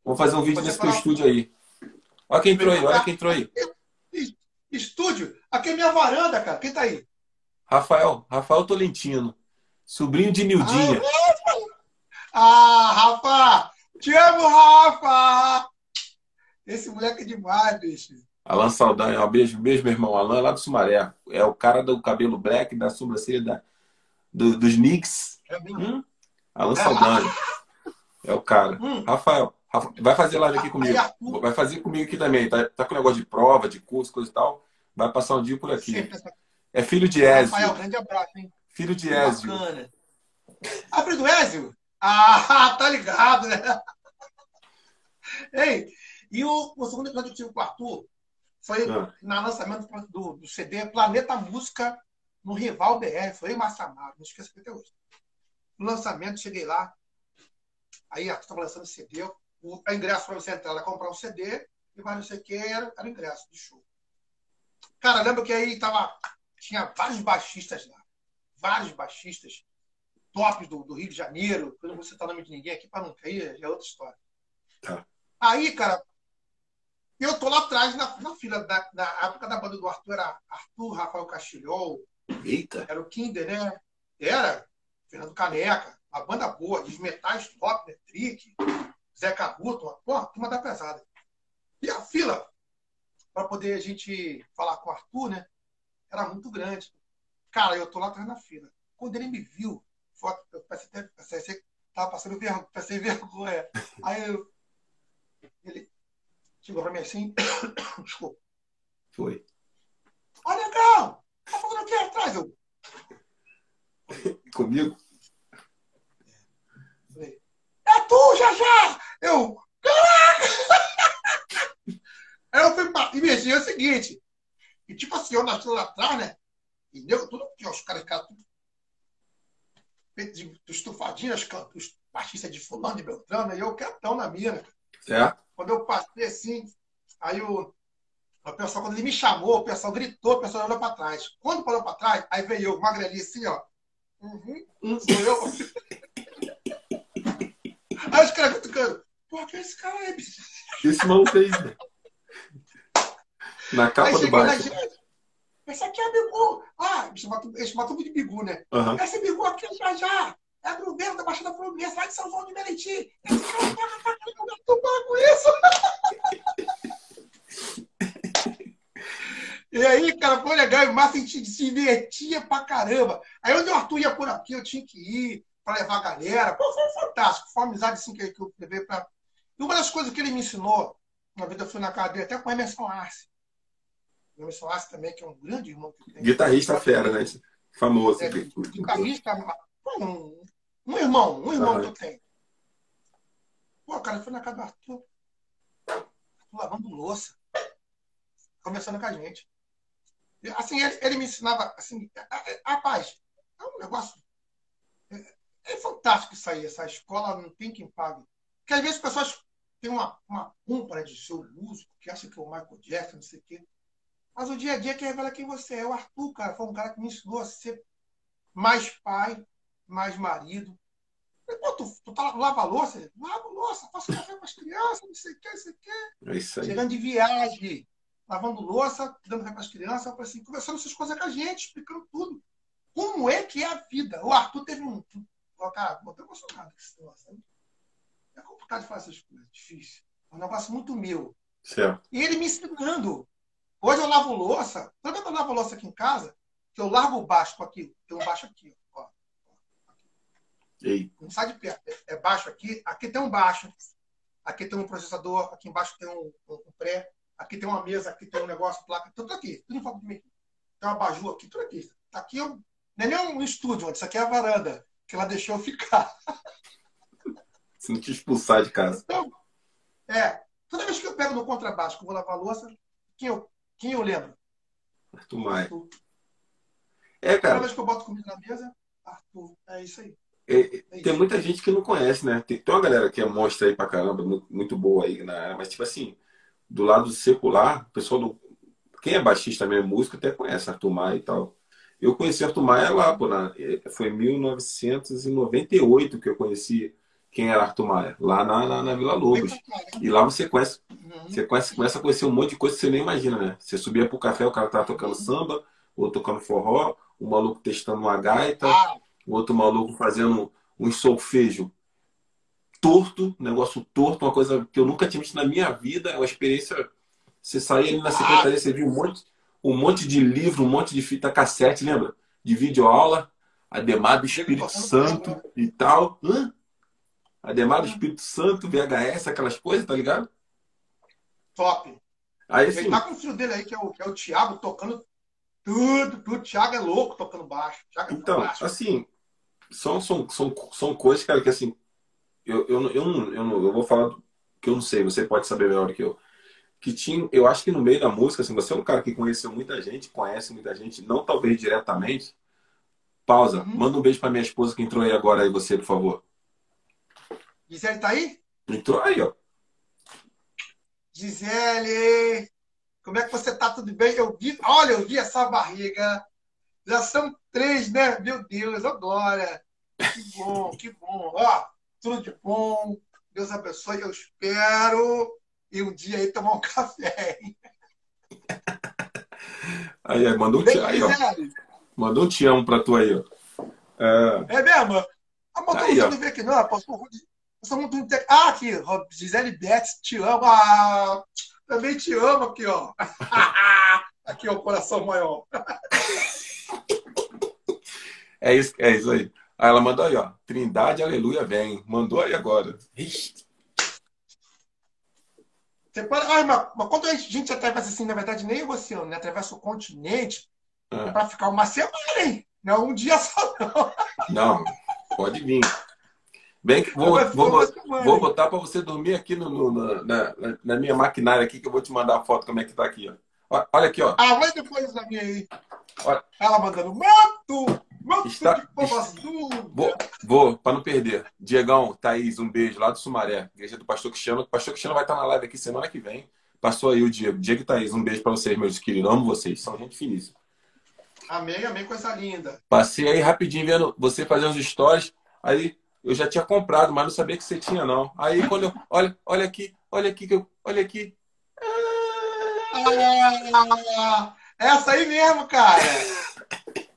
Vamos fazer um vídeo nesse teu estúdio aí. Olha quem entrou aí, olha quem entrou aí. Estúdio? Aqui é minha varanda, cara. Quem tá aí? Rafael, Rafael Tolentino. Sobrinho de Nildinha. Ah, Rafa! Te amo, Rafa! Esse moleque é demais, bicho. Alan Saldanha, um beijo, beijo, meu irmão. Alan é lá do Sumaré. É o cara do cabelo black, da sobrancelha da, do, dos Knicks. É hum? Alan Saldanha. É o cara. Hum. Rafael, Rafa, vai fazer live aqui comigo. Vai fazer comigo aqui também. Tá, tá com negócio de prova, de curso, coisa e tal. Vai passar um dia por aqui. É filho de Ezio. Rafael, grande abraço, hein? Filho de Ezio. Bacana. Ah, filho do Ezio? Ah, tá ligado, né? Ei, e o, o segundo episódio que eu tive com o Arthur foi ah. no lançamento do, do CD Planeta Música no Rival BR. Foi em Massamaro, não esqueça que até hoje. No lançamento, cheguei lá. Aí Arthur estava lançando CD. O, o ingresso para você entrar era comprar um CD e mais não sei o que era, era ingresso de show. Cara, lembro que aí tava, tinha vários baixistas lá. Vários baixistas tops do, do Rio de Janeiro. Quando você tá nome de ninguém aqui para não cair, é outra história. Tá. Aí, cara, eu tô lá atrás na, na fila da na época da banda do Arthur, era Arthur, Rafael Castilhol. Eita! Era o Kinder, né? Era Fernando Caneca, a banda boa, dos metais top, né? Trick, Zé Cabuto, pô, turma da pesada. E a fila, para poder a gente falar com o Arthur, né? Era muito grande. Cara, eu tô lá atrás na fila. Quando ele me viu, foto, eu pensei, tava passando vergonha, pensei vergonha. Aí eu, ele chegou pra mim assim, desculpa. Foi. Ó, legal! Que atrás? Eu... Comigo? Falei, é tu, já já! Eu, caraca! Aí eu fui pra... E é o seguinte, e tipo assim, eu nasci lá atrás, né? E deu tudo, os caras ficaram tudo estufadinho, os, os baixistas de fulano e beltrano, e eu quietão na mira. Certo. Quando eu passei assim, aí o, o pessoal, quando ele me chamou, o pessoal gritou, o pessoal olhou para trás. Quando parou para trás, aí veio eu, magrelinho assim, ó. Uhum, sou eu. aí os caras cutucando. Pô, que esse cara é, bicho? Esse maluco fez, né? Na capa aí do baixo. Esse aqui é Bigu. Ah, eles chamam tudo de Bigu, né? Uhum. Esse Bigu aqui é já já. É governo da Baixada Fluminense, lá de São João de Meriti. Esse cara paga pra caramba, tu pago isso. E aí, cara, foi legal. E o Márcio se divertia pra caramba. Aí onde o Arthur ia por aqui, eu tinha que ir para levar a galera. Pô, foi fantástico. Foi uma amizade assim que eu levei para. E uma das coisas que ele me ensinou, uma vez eu fui na casa dele, até com o Emerson Arce. O Emerson Arce também, que é um grande irmão que tem. Guitarrista fera, né? Famoso. É, guitarrista, um, um irmão, um irmão uhum. que eu tenho. Pô, cara, foi na casa do Arthur. lavando louça. Conversando com a gente. Assim, ele, ele me ensinava, assim, rapaz, é um negócio. É, é, fantástico isso aí, essa escola não tem quem pague. Porque às vezes as pessoas têm uma, uma cúmpula de ser músico, que acha que é o Michael Jackson, não sei o quê. Mas o dia a dia que revela quem você é. O Arthur, cara, foi um cara que me ensinou a ser mais pai, mais marido. Pô, tu, tu tá lava louça? Lava louça, faço café com as crianças, não sei o que, não sei o que. É isso aí. Chegando de viagem, lavando louça, dando café para as crianças, assim, conversando essas coisas com a gente, explicando tudo. Como é que é a vida? O Arthur teve um. Cara, tô emocionado com esse negócio. É complicado de fazer essas coisas, difícil. É um negócio muito meu. Certo. E ele me ensinando. Hoje eu lavo louça. Toda vez que eu lavo louça aqui em casa, que eu largo o baixo aqui, tem um baixo aqui, ó. Ei. Não sai de perto. É baixo aqui. Aqui tem um baixo. Aqui tem um processador. Aqui embaixo tem um, um, um pré. Aqui tem uma mesa. Aqui tem um negócio, placa. Tudo aqui. Tudo em volta de mim. Tem uma baju aqui. Tudo aqui. Aqui eu, não é nem um estúdio. Isso aqui é a varanda. Que ela deixou eu ficar. Se não te expulsar de casa. Então, é. Toda vez que eu pego no contrabaixo, que eu vou lavar a louça, quem eu, quem eu lembro? Arthur Maia. É, cara. Toda vez que eu boto comida na mesa, Arthur. É isso aí. É, é tem muita gente que não conhece, né? Tem, tem uma galera que é mostra aí pra caramba, muito, muito boa aí na área, mas tipo assim, do lado secular, o pessoal do. Quem é baixista mesmo, músico, até conhece Arthur Maia e tal. Eu conheci Arthur Maia lá, pô, na, foi em 1998 que eu conheci quem era Arthur Maia, lá na, na, na Vila Lobos. E lá você conhece, uhum. você conhece, começa a conhecer um monte de coisa que você nem imagina, né? Você subia pro café, o cara tava tocando samba, ou tocando forró, o maluco testando uma gaita, ah. o outro maluco fazendo um solfejo torto, negócio torto, uma coisa que eu nunca tinha visto na minha vida, é uma experiência. Você saía ali na secretaria, você viu um monte, um monte de livro, um monte de fita cassete, lembra? De videoaula, Ademar do Espírito Santo e tal. Hã? Ademar do Espírito Santo, VHS, aquelas coisas, tá ligado? Top. Aí, assim, Ele tá com o filho dele aí, que é o, que é o Thiago, tocando tudo, tudo. Thiago é louco tocando baixo. É então, baixo. assim, são, são, são, são coisas, cara, que assim, eu, eu, eu, não, eu, não, eu vou falar que eu não sei, você pode saber melhor do que eu. Que tinha, eu acho que no meio da música, assim, você é um cara que conheceu muita gente, conhece muita gente, não talvez diretamente. Pausa. Uhum. Manda um beijo pra minha esposa que entrou aí agora, aí você, por favor. Gisele tá aí? Entrou aí, ó. Gisele! Como é que você tá? Tudo bem? Eu vi, olha, eu vi essa barriga. Já são três, né? Meu Deus, agora. Que bom, que bom. Ó, tudo de bom. Deus abençoe. Eu espero e um dia aí tomar um café. Hein? Aí, aí mandou um te aí, ó. Mandou um te amo pra tu aí, ó. É, é mesmo? A motor aí, não vem aqui, não. Posso eu sou muito. Ah, aqui, Gisele Betts, te amo. Ah, também te amo aqui, ó. aqui, ó, o coração maior. é isso, é isso aí. Aí ela mandou aí, ó. Trindade, aleluia, vem. Mandou aí agora. Ixi. Você pode... Ai, mas, mas quando a gente atravessa assim, na verdade, nem o oceano, né? Atravessa o continente, ah. para ficar uma semana, hein? Não um dia só, não. Não, pode vir. Bem que vou, vou, vou botar para você dormir aqui no, no na, na, minha maquinária aqui, que eu vou te mandar a foto como é que tá aqui, ó. Olha aqui, ó. Ah, vai depois da minha aí. Olha. Ela mandando mato! Mato Está... de Vou, vou para não perder. Diegão, Thaís, um beijo lá do Sumaré, igreja do Pastor Cristiano. O Pastor Cristiano vai estar na live aqui semana que vem. Passou aí o Diego. Diego e Thaís, um beijo para vocês, meus queridos. Amo vocês, são gente finíssima. Amém, amém, coisa linda. Passei aí rapidinho vendo você fazendo os stories. Aí eu já tinha comprado, mas não sabia que você tinha, não. Aí quando eu. Olha, olha aqui, olha aqui, olha aqui. Ah, essa aí mesmo, cara.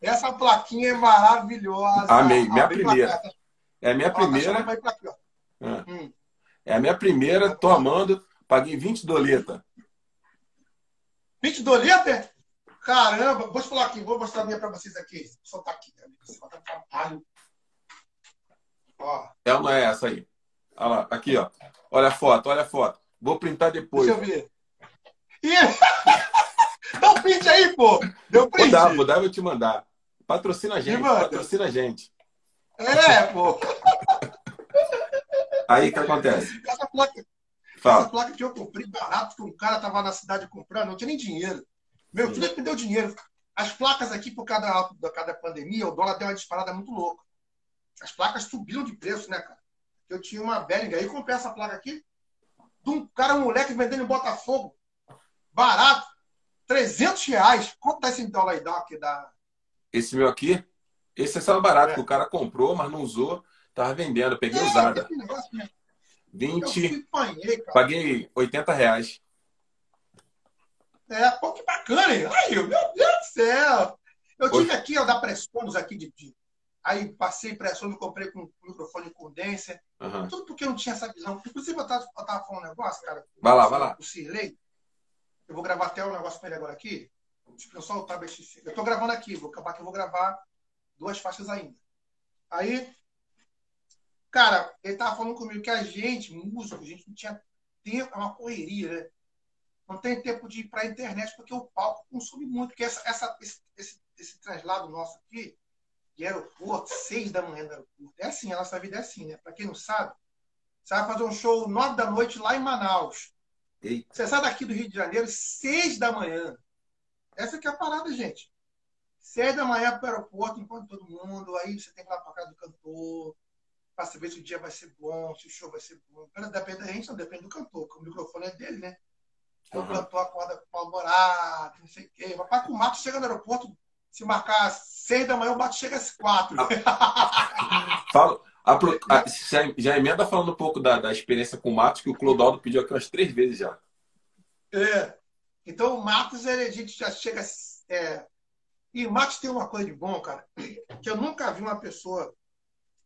Essa plaquinha é maravilhosa. Amei, minha primeira. É a minha primeira. É. Hum. é a minha primeira, tô amando. Paguei 20 doleta. 20 doleta? Caramba, vou falar aqui, vou mostrar a minha para vocês aqui. Vou soltar aqui, Você vai. Ó. É ou não é essa aí? Olha lá, aqui, ó. Olha a foto, olha a foto. Vou printar depois. Deixa eu ver. Ih! Dá um print aí, pô! Deu print. Vou dar, vou dar, vou te mandar. Patrocina a gente, patrocina a gente. É, pô. Aí o que acontece? Essa placa, Fala. essa placa que eu comprei barato, que um cara tava na cidade comprando, não tinha nem dinheiro. Meu filho me deu dinheiro. As placas aqui, por causa da, cada pandemia, o dólar deu uma disparada muito louca as placas subiram de preço, né, cara? Eu tinha uma Behringer aí, comprei essa placa aqui, de um cara, um moleque vendendo em Botafogo, barato, 300 reais. Quanto tá esse dólar aí aqui da... Esse meu aqui? Esse é só barato, é. que o cara comprou, mas não usou, tava vendendo, peguei é, usada. 20, panhei, paguei 80 reais. É, pô, que bacana, hein? Ai, meu Deus do céu! Eu tive aqui, ó, da Pressonos aqui de, de Aí passei pressão, comprei com microfone condenser. Uhum. Tudo porque eu não tinha essa visão. Inclusive, eu estava falando um negócio, cara. Vai lá, vai lá. O Cirlei. Eu vou gravar até um negócio com ele agora aqui. Deixa eu só o tablet. Eu estou gravando aqui, vou acabar que eu vou gravar duas faixas ainda. Aí, cara, ele tava falando comigo que a gente, músico, a gente não tinha tempo, é uma correria, né? Não tem tempo de ir para a internet porque o palco consome muito. Porque essa, essa, esse, esse, esse translado nosso aqui, de aeroporto, seis da manhã do aeroporto. É assim, a nossa vida é assim, né? Para quem não sabe, você vai fazer um show nove da noite lá em Manaus. Eita. Você sai daqui do Rio de Janeiro seis da manhã. Essa que é a parada, gente. Seis da manhã para o aeroporto, enquanto todo mundo, aí você tem que ir lá para casa do cantor. para saber se o dia vai ser bom, se o show vai ser bom. Depende da gente, não depende do cantor, porque o microfone é dele, né? Então uhum. o cantor acorda com alvorada, não sei o quê. Mas que o Mato chega no aeroporto, se marcar seis da manhã, o Mato chega às quatro. Ah. A, já, já emenda falando um pouco da, da experiência com o Matos, que o Clodoaldo pediu aqui umas três vezes já. É. Então o Matos, ele, a gente já chega. É... E o Matos tem uma coisa de bom, cara, que eu nunca vi uma pessoa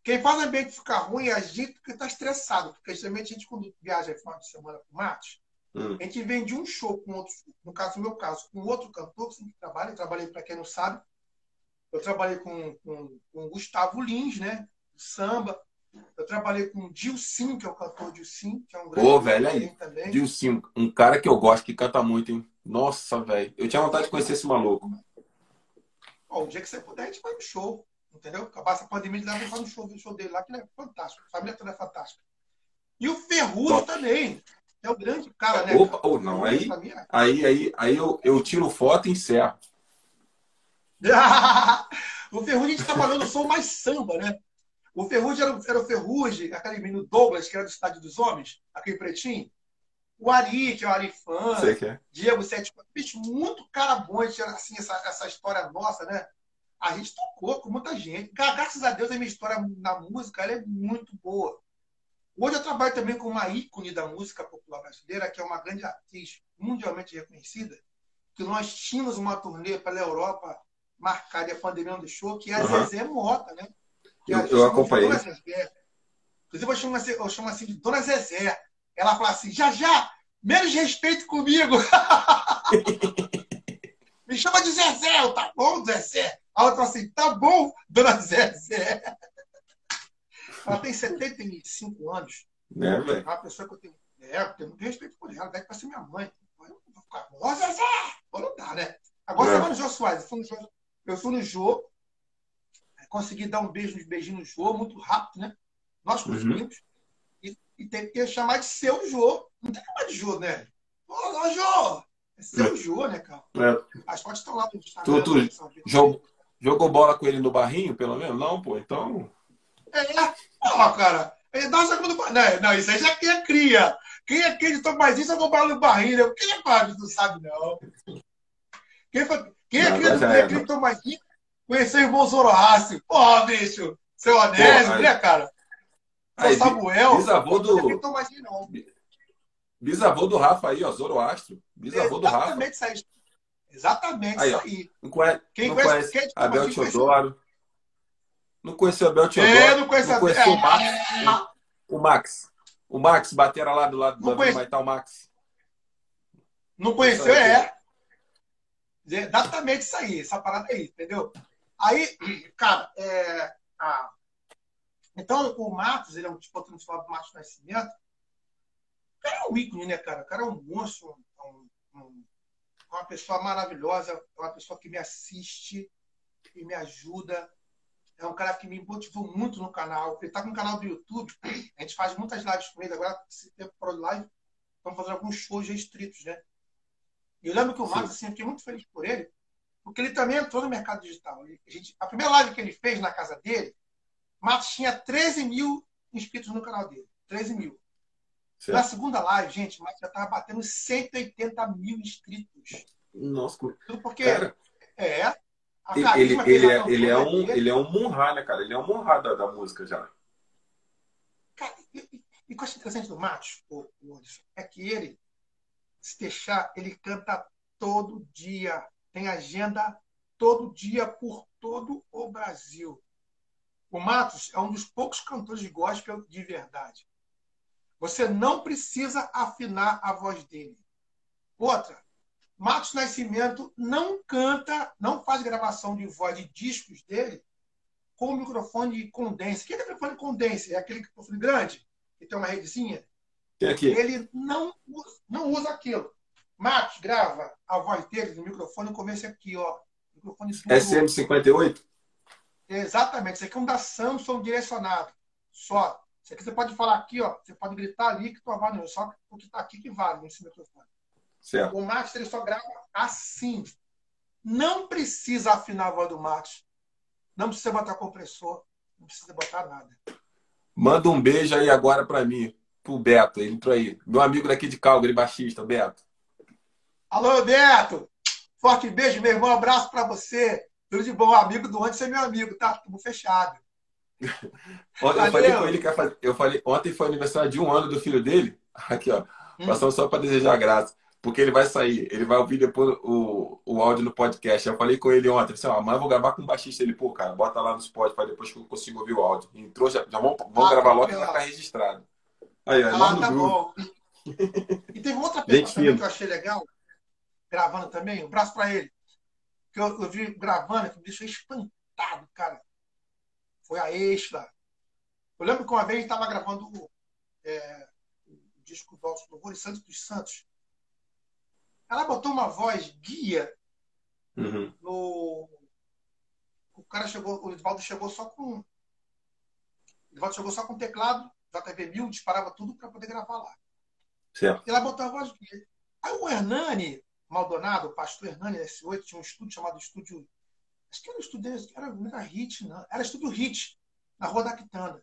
quem faz o ambiente ficar ruim é a gente que está estressado, porque geralmente a gente, quando viaja final de semana com o Matos, hum. a gente vem de um show com outro, no caso, no meu caso, com outro cantor que sempre trabalha. Eu trabalhei, para quem não sabe, eu trabalhei com, com, com Gustavo Lins, né? Samba. Eu trabalhei com o Dilcim, que é o cantor Dilcim, que é um grande Pô, velho, aí. também. Dilcim, um cara que eu gosto, que canta muito, hein? Nossa, velho. Eu tinha vontade de conhecer esse maluco. O dia que você puder, a gente vai no show. Entendeu? Acabar essa pandemia, ele leva no show, no show dele lá, que é fantástico. A família toda é fantástica. E o Ferrugem também. É o grande cara, né? Opa, ou oh, não, aí, aí, aí, aí eu, eu tiro foto e encerro. o Ferrugem a gente trabalhou no som mais samba, né? O Ferrugem era, era o Ferrugem, aquele menino Douglas, que era do Estádio dos Homens, aquele pretinho. O Ari, que é o Ari Fã. É. Diego Sete. Bicho, muito cara bom. Assim, essa, essa história nossa, né? a gente tocou com muita gente. Graças a Deus, a minha história na música é muito boa. Hoje eu trabalho também com uma ícone da música popular brasileira, que é uma grande atriz mundialmente reconhecida, que nós tínhamos uma turnê pela Europa marcada e a pandemia não deixou, que é a uhum. Zezé Mota, né? Que eu, eu acompanhei. Inclusive, eu chamo, assim, eu chamo assim de Dona Zezé. Ela fala assim, já, já, menos respeito comigo. Me chama de Zezé, eu, tá bom, Zezé. A outra assim, tá bom, dona Zezé. Ela tem 75 anos. É, velho. É uma pessoa que eu tenho. É, eu tenho muito respeito por ela, deve ser minha mãe. Eu não vou ficar, Zezé! Não dá, né? Agora é. você vai no Jô Soares. Eu fui no Jô, eu fui no Jô consegui dar um beijo, uns beijinhos no Jô, muito rápido, né? Nós conseguimos. Uhum. E, tem que chamar de seu Jô. Não tem que chamar de Jô, né? Ô, ô Jô! É seu é. Jô, né, cara? É. As fotos estão lá no Instagram. Tu, tu, João, Jogou bola com ele no barrinho, pelo menos? Não, pô, então. É, ó, cara. Ele dá uma segunda. Não, não, isso aí já quem é cria. Quem é quem de Tomazinho jogou bola no barrinho? Né? Quem é pai? Não sabe, não. Quem, foi, quem é cria do é, de Tomazinho conheceu o irmão Zoroastro? Porra, bicho. Seu Onésio, né, cara? Aí, Samuel. Bisavô do. Bisavô do Rafa aí, ó, Zoroastro. Bisavô do Rafa. Exatamente isso aí. Exatamente aí, isso aí. Não conhece, Quem não conhece, conhece Abel Teodoro. Não conheceu Abel Teodoro. É, não conhece não conheceu o Max. É. O Max. O Max batera lá do lado do Maital o Max. Não conheceu, é. Exatamente isso aí, essa parada aí, entendeu? Aí, cara, é, ah, então o Matos, ele é um tipo, falar do Matos Nascimento. O cara é um ícone, né, cara? O cara é um monstro, um, um, é uma pessoa maravilhosa, é uma pessoa que me assiste e me ajuda. É um cara que me motivou muito no canal. Ele está com um canal do YouTube. A gente faz muitas lives com ele. Agora, esse tempo para live, estamos fazendo alguns shows restritos, né? E eu lembro que o Marcos, assim, eu fiquei muito feliz por ele, porque ele também entrou no mercado digital. A, gente, a primeira live que ele fez na casa dele, Marcos tinha 13 mil inscritos no canal dele. 13 mil. Certo. Na segunda live, gente, o Mike já estava batendo 180 mil inscritos. Nossa, Tudo porque. Cara, é. ele, ele, ele, é, ele, é um, ele é um Munra, né, cara? Ele é um Munra da, da música já. Cara, e, e, e o que eu acho interessante do Matos, o, o Anderson, é que ele, se deixar, ele canta todo dia. Tem agenda todo dia por todo o Brasil. O Matos é um dos poucos cantores de gospel de verdade. Você não precisa afinar a voz dele. Outra, Matos Nascimento não canta, não faz gravação de voz de discos dele com microfone condense. O que é microfone condense? É aquele microfone grande, que tem uma redezinha? Tem aqui. Ele não, não usa aquilo. Matos grava a voz dele no microfone começa aqui, ó. Microfone SM58? Exatamente. Isso aqui é um da Samsung direcionado. Só. Isso aqui você pode falar aqui, ó. Você pode gritar ali que tua voz não. Só o que está aqui que vale nesse microfone. Certo. O Max ele só grava assim. Não precisa afinar a voz do Max. Não precisa botar compressor. Não precisa botar nada. Manda um beijo aí agora para mim, pro Beto. Ele entrou aí. Meu amigo daqui de Calgary, baixista, Beto. Alô, Beto! Forte beijo, meu irmão. Abraço para você. Tudo de bom. Amigo do antes é meu amigo, tá? Tudo fechado. eu falei com ele que eu falei, ontem foi aniversário de um ano do filho dele. Aqui, ó. Hum. Passando só para desejar graça. Porque ele vai sair, ele vai ouvir depois o, o áudio no podcast. Eu falei com ele ontem, assim, ó, amanhã eu vou gravar com o baixista. Ele, pô, cara, bota lá no Spotify depois que eu consigo ouvir o áudio. Entrou, já, já vamos, vamos ah, gravar logo e vai ficar registrado. Aí, aí, ah, tá bom. E teve outra pessoa também que eu achei legal, gravando também, um braço para ele. Que eu, eu, vi gravando, que me deixou espantado, cara. Foi a Extra. Eu lembro que uma vez a gente estava gravando é, o disco do Alto Louvor Santos dos Santos. Ela botou uma voz guia uhum. no. O cara chegou, o Edvaldo chegou só com. O Edvaldo chegou só com teclado, JV1000, disparava tudo para poder gravar lá. Certo. E ela botou a voz guia. Aí o Hernani Maldonado, o pastor Hernani S8, tinha um estúdio chamado Estúdio. Acho que era um estúdio, era, não era Hit, não. Era Estúdio Hit, na Rua da Quitanda.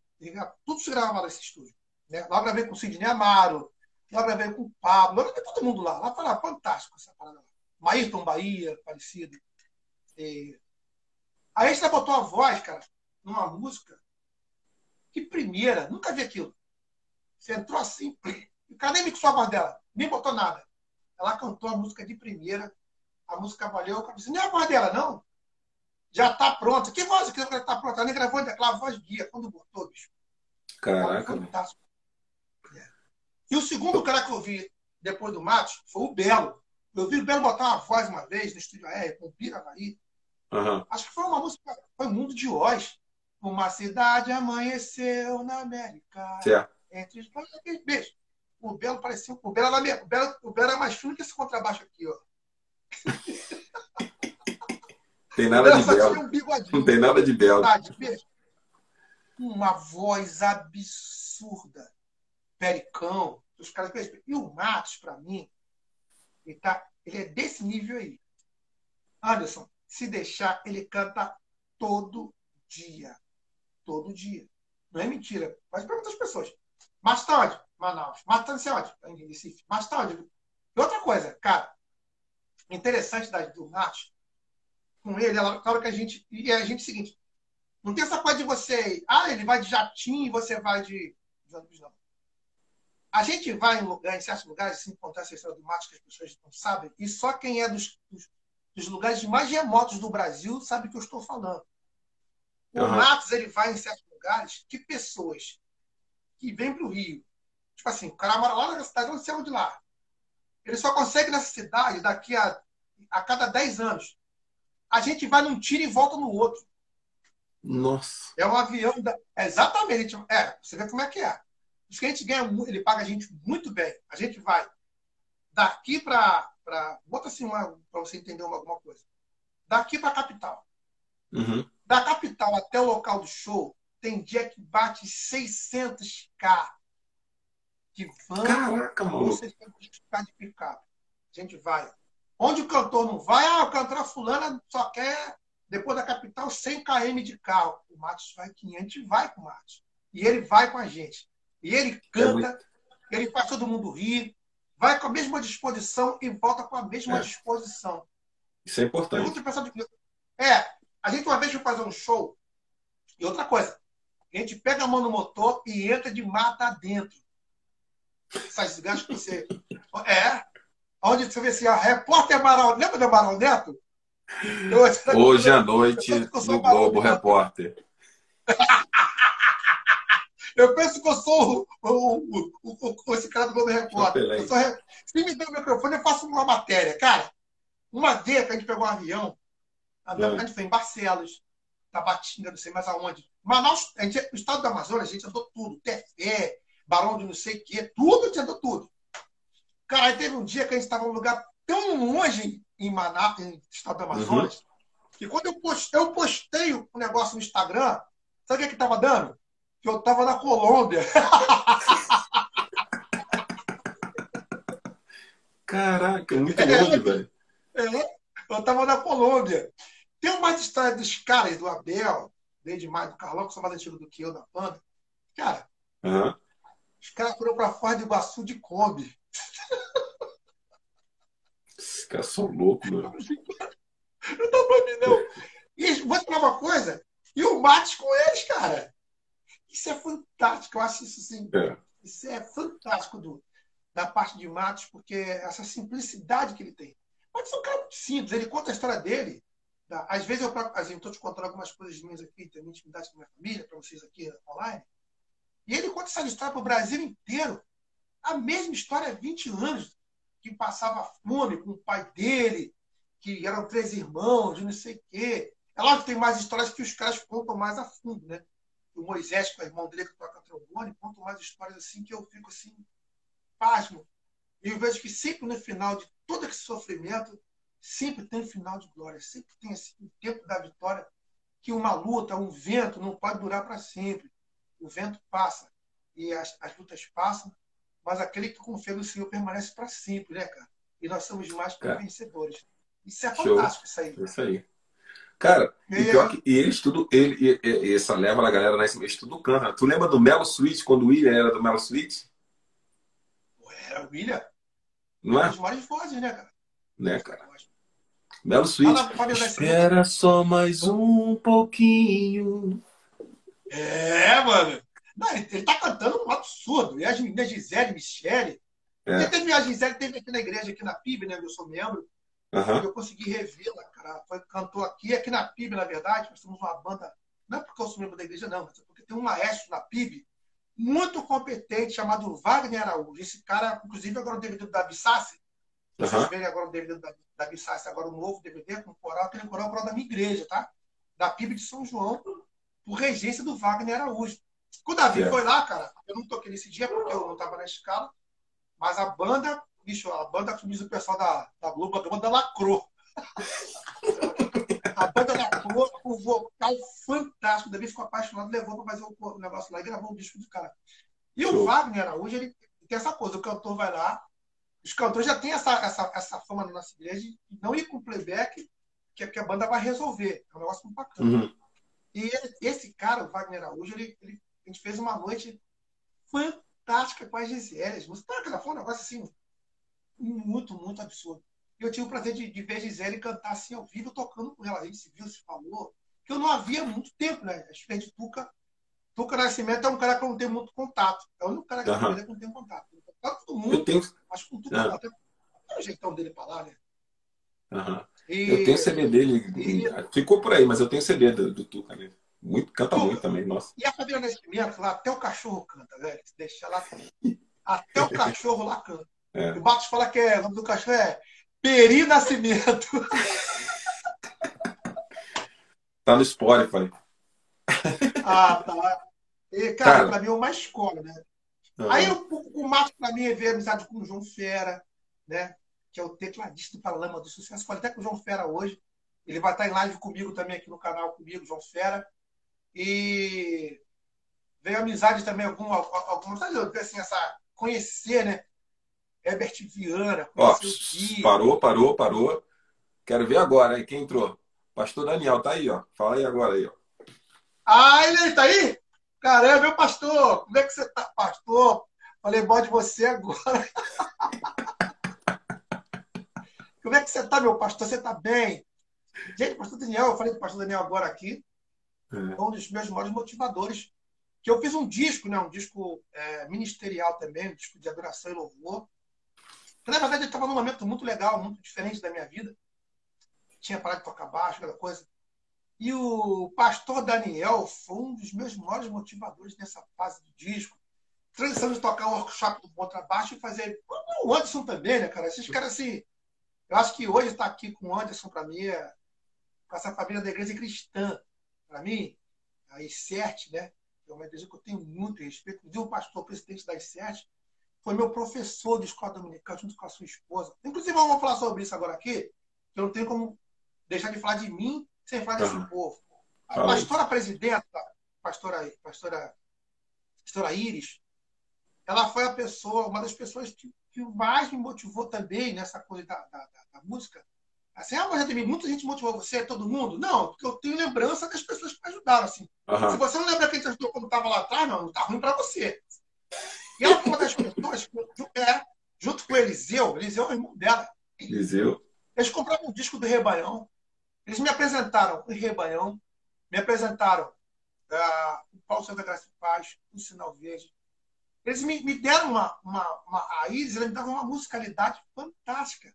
Tudo se gravava nesse estúdio. Né? Lá gravei com o Sidney Amaro, Lá gravei com o Pablo, lá todo mundo lá. Lá lá, fantástico essa parada lá. Maírton Bahia, parecido. E... Aí a gente botou a voz, cara, numa música que primeira, nunca vi aquilo. Você entrou assim, o cara nem mixou a voz dela, nem botou nada. Ela cantou a música de primeira, a música valeu, eu disse, nem a voz dela, não. Já tá pronta. Que voz que já tá pronta? Ela nem gravou ainda aquela voz guia, quando botou, bicho. Caraca. Fantástico. E o segundo cara que eu vi depois do Matos foi o Belo. Eu vi o Belo botar uma voz uma vez no estúdio aéreo com o Piravaí. Uhum. Acho que foi uma música, foi Mundo de Oz. Uma cidade amanheceu na América. Certo. Entre os beijo. O Belo parecia. O Belo, era, o Belo, o Belo era mais fino que esse contrabaixo aqui, ó. Tem nada de Belo. Um Não tem nada de Belo. Uma voz absurda. Pericão, os caras E o Matos, para mim, ele, tá, ele é desse nível aí. Anderson, se deixar, ele canta todo dia. Todo dia. Não é mentira. Mas para muitas pessoas. Mais tarde, Manaus. Mais tarde, você onde? Em Recife. Mais tarde. E outra coisa, cara, interessante da, do Matos, com ele, ela fala que a gente. E a gente é o seguinte: não tem essa coisa de você. Ah, ele vai de jatinho e você vai de. Não. A gente vai em, lugar, em certos lugares, se encontrar essa história do mato que as pessoas não sabem, e só quem é dos, dos, dos lugares mais remotos do Brasil sabe o que eu estou falando. O uhum. Matos ele vai em certos lugares que pessoas que vêm para o Rio, tipo assim, o cara mora lá na cidade, não sei onde lá. Ele só consegue nessa cidade daqui a, a cada 10 anos. A gente vai num tiro e volta no outro. Nossa. É um avião. Da... É exatamente. É, você vê como é que é. Que a gente ganha, ele paga a gente muito bem. A gente vai daqui para. Bota assim para você entender alguma coisa. Daqui para a capital. Uhum. Da capital até o local do show, tem dia que bate 600k de van Caraca, ou 600k de picape. A gente vai. Onde o cantor não vai, ah, o cantor fulana só quer, depois da capital, 100 km de carro. O Matos vai 500, a gente vai com o Matos. E ele vai com a gente. E ele canta, é ele faz todo mundo rir, vai com a mesma disposição e volta com a mesma é. disposição. Isso é importante. É, a gente uma vez foi fazer um show, e outra coisa, a gente pega a mão no motor e entra de mata dentro. Essas gás que você. É. Onde você vê assim, a repórter Amaral. Lembra do Amaral Neto? Eu, Hoje à noite, no Globo Repórter. Eu penso que eu sou o, o, o, esse cara do Globo Repórter. Eu sou, se me der o microfone, eu faço uma matéria. Cara, uma vez que a gente pegou um avião, a, é. gente foi em Barcelos, Tabatinga, não sei mais aonde. Manaus, a gente, o estado do Amazonas, a gente andou tudo. Tefé, Barão de não sei o quê, tudo, a gente andou tudo. Cara, teve um dia que a gente estava num lugar tão longe em Manaus, em estado do Amazonas, uhum. que quando eu postei, eu postei o um negócio no Instagram, sabe o que estava dando? que eu estava na Colômbia. Caraca, muito longe, é, velho. É, eu estava na Colômbia. Tem uma história dos caras do Abel, desde mais do Carlão, que são mais antigos do que eu da banda, uhum. Pra fora do Iguaçu de Kombi. Esses caras são loucos, mano. Não dá pra mim, não. E vou te falar uma coisa. E o Matos com eles, cara. Isso é fantástico. Eu acho isso assim. É. Isso é fantástico do, da parte de Matos, porque essa simplicidade que ele tem. Matos é um cara muito simples. Ele conta a história dele. Tá? Às vezes eu estou te contando algumas coisas minhas aqui, tem intimidade com a minha família, para vocês aqui online. E ele conta essa história para o Brasil inteiro. A mesma história há 20 anos, que passava fome com o pai dele, que eram três irmãos, não sei o quê. É lógico que tem mais histórias que os caras contam mais a fundo, né? O Moisés, com o irmão dele que toca trombone, contam mais histórias assim que eu fico assim, pasmo. E eu vejo que sempre no final de todo esse sofrimento, sempre tem final de glória, sempre tem assim, o tempo da vitória, que uma luta, um vento não pode durar para sempre. O vento passa e as, as lutas passam, mas aquele que confia no Senhor permanece para sempre, né, cara? E nós somos mais que vencedores. Isso é fantástico, isso aí. Isso aí. Cara, e, pior que, e eles tudo, ele, e, e, essa leva da galera, né, eles tudo canta. Tu lembra do Melo Suite, quando o William era do Melo Suite? Era o William? Não é? Os maiores vozes, né, cara? Né, cara? Melo Suite. Espera só mais um pouquinho. É, mano. Não, ele, ele tá cantando um absurdo. E a Gisele, Michele. É. Teve a Gisele teve aqui na igreja, aqui na PIB, né? Eu sou membro. Uhum. Eu consegui revê-la, cara. Foi, cantou aqui, aqui na PIB, na verdade. Nós temos uma banda. Não é porque eu sou membro da igreja, não, mas é porque tem um maestro na PIB muito competente chamado Wagner Araújo. Esse cara, inclusive, agora o DVD do Davi Sassi. Uhum. Vocês verem agora o DVD do Davi Sassi, agora o novo DVD com coral, aquele coral, é coral da minha igreja, tá? Da PIB de São João, por regência do Wagner Araújo. O Davi é. foi lá, cara. Eu não toquei nesse dia porque eu não estava na escala. Mas a banda, bicho, a banda, como diz o pessoal da, da Globo, a banda lacrou. a banda lacrou com um vocal fantástico. O Davi ficou apaixonado, levou para fazer o negócio lá e gravou o disco do cara. E Show. o Wagner Araújo, ele tem essa coisa: o cantor vai lá, os cantores já têm essa, essa, essa fama na nossa igreja de não ir com playback, que, que a banda vai resolver. É um negócio muito bacana. Uhum. E esse cara, o Wagner Araújo, ele, ele a gente fez uma noite fantástica com as Gisele. Música, foi um negócio assim, muito, muito absurdo. Eu tive o prazer de, de ver a Gisele cantar assim ao vivo, tocando com ela. A gente se viu, se falou, que eu não havia muito tempo, né? A gente de Tuca. Tuca Nascimento é um cara que eu não tenho muito contato. É o único cara que, uhum. eu não tenho contato. Tá todo mundo, eu tenho... mas com Tuca uhum. tem o jeitão dele lá, né? Uhum. E... Eu tenho CD dele, e... ficou por aí, mas eu tenho CD do, do Tuca, né? Muito, canta muito também, nossa. E a Fabiana Nascimento, lá até o cachorro canta, velho. Deixa lá. Até o cachorro lá canta. É. O Marcos fala que é, o nome do cachorro é Peri Nascimento. tá no Spotify. Ah, tá. E, cara, cara, pra mim é uma escola, né? Uhum. Aí o, o Marcos, pra mim, é ver amizade com o João Fera, né? Que é o tecladista do Paralama do Sucesso. Falei até com o João Fera hoje. Ele vai estar em live comigo também aqui no canal, comigo, João Fera. E veio amizade também, algum, algumas, assim, essa, conhecer, né? Herbert Viana, Ó, Parou, parou, parou. Quero ver agora, hein? Quem entrou? Pastor Daniel, tá aí, ó. Fala aí agora aí, ó. Ah, ele tá aí? Caramba, meu pastor, como é que você tá, pastor? Falei mal de você agora. como é que você tá, meu pastor? Você tá bem? Gente, pastor Daniel, eu falei do pastor Daniel agora aqui. É. um dos meus maiores motivadores. Que eu fiz um disco, né, um disco é, ministerial também, um disco de adoração e louvor. Que, na verdade, estava num momento muito legal, muito diferente da minha vida. Tinha parado de tocar baixo, aquela coisa. E o pastor Daniel foi um dos meus maiores motivadores nessa fase do disco. Transição de tocar o workshop do contrabaixo e fazer. O Anderson também, né, cara? Esses caras, assim. Eu acho que hoje estar tá aqui com o Anderson, para mim, é, com essa família da igreja cristã para mim, a ICERT, né, é uma igreja que eu tenho muito respeito, inclusive o pastor presidente da ICERT, foi meu professor de escola dominical junto com a sua esposa. Inclusive, vamos falar sobre isso agora aqui, que eu não tenho como deixar de falar de mim sem falar desse povo. A pastora presidenta, pastora, pastora, pastora Iris, ela foi a pessoa, uma das pessoas que, que mais me motivou também nessa coisa da, da, da, da música, Assim, ah, mas Ademir, muita gente motivou você, todo mundo? Não, porque eu tenho lembrança das pessoas que me ajudaram. Assim. Uhum. Se você não lembra quem te ajudou quando estava lá atrás, não, tá ruim para você. E ela foi uma das pessoas, é, junto com o Eliseu, Eliseu é o irmão dela. Eliseu. Eles compraram um disco do Rebanhão. Eles me apresentaram o Rebanhão, me apresentaram uh, o Paulo Santa Graça e Paz, o Sinal Verde. Eles me, me deram uma, uma, uma raiz, eles me davam uma musicalidade fantástica.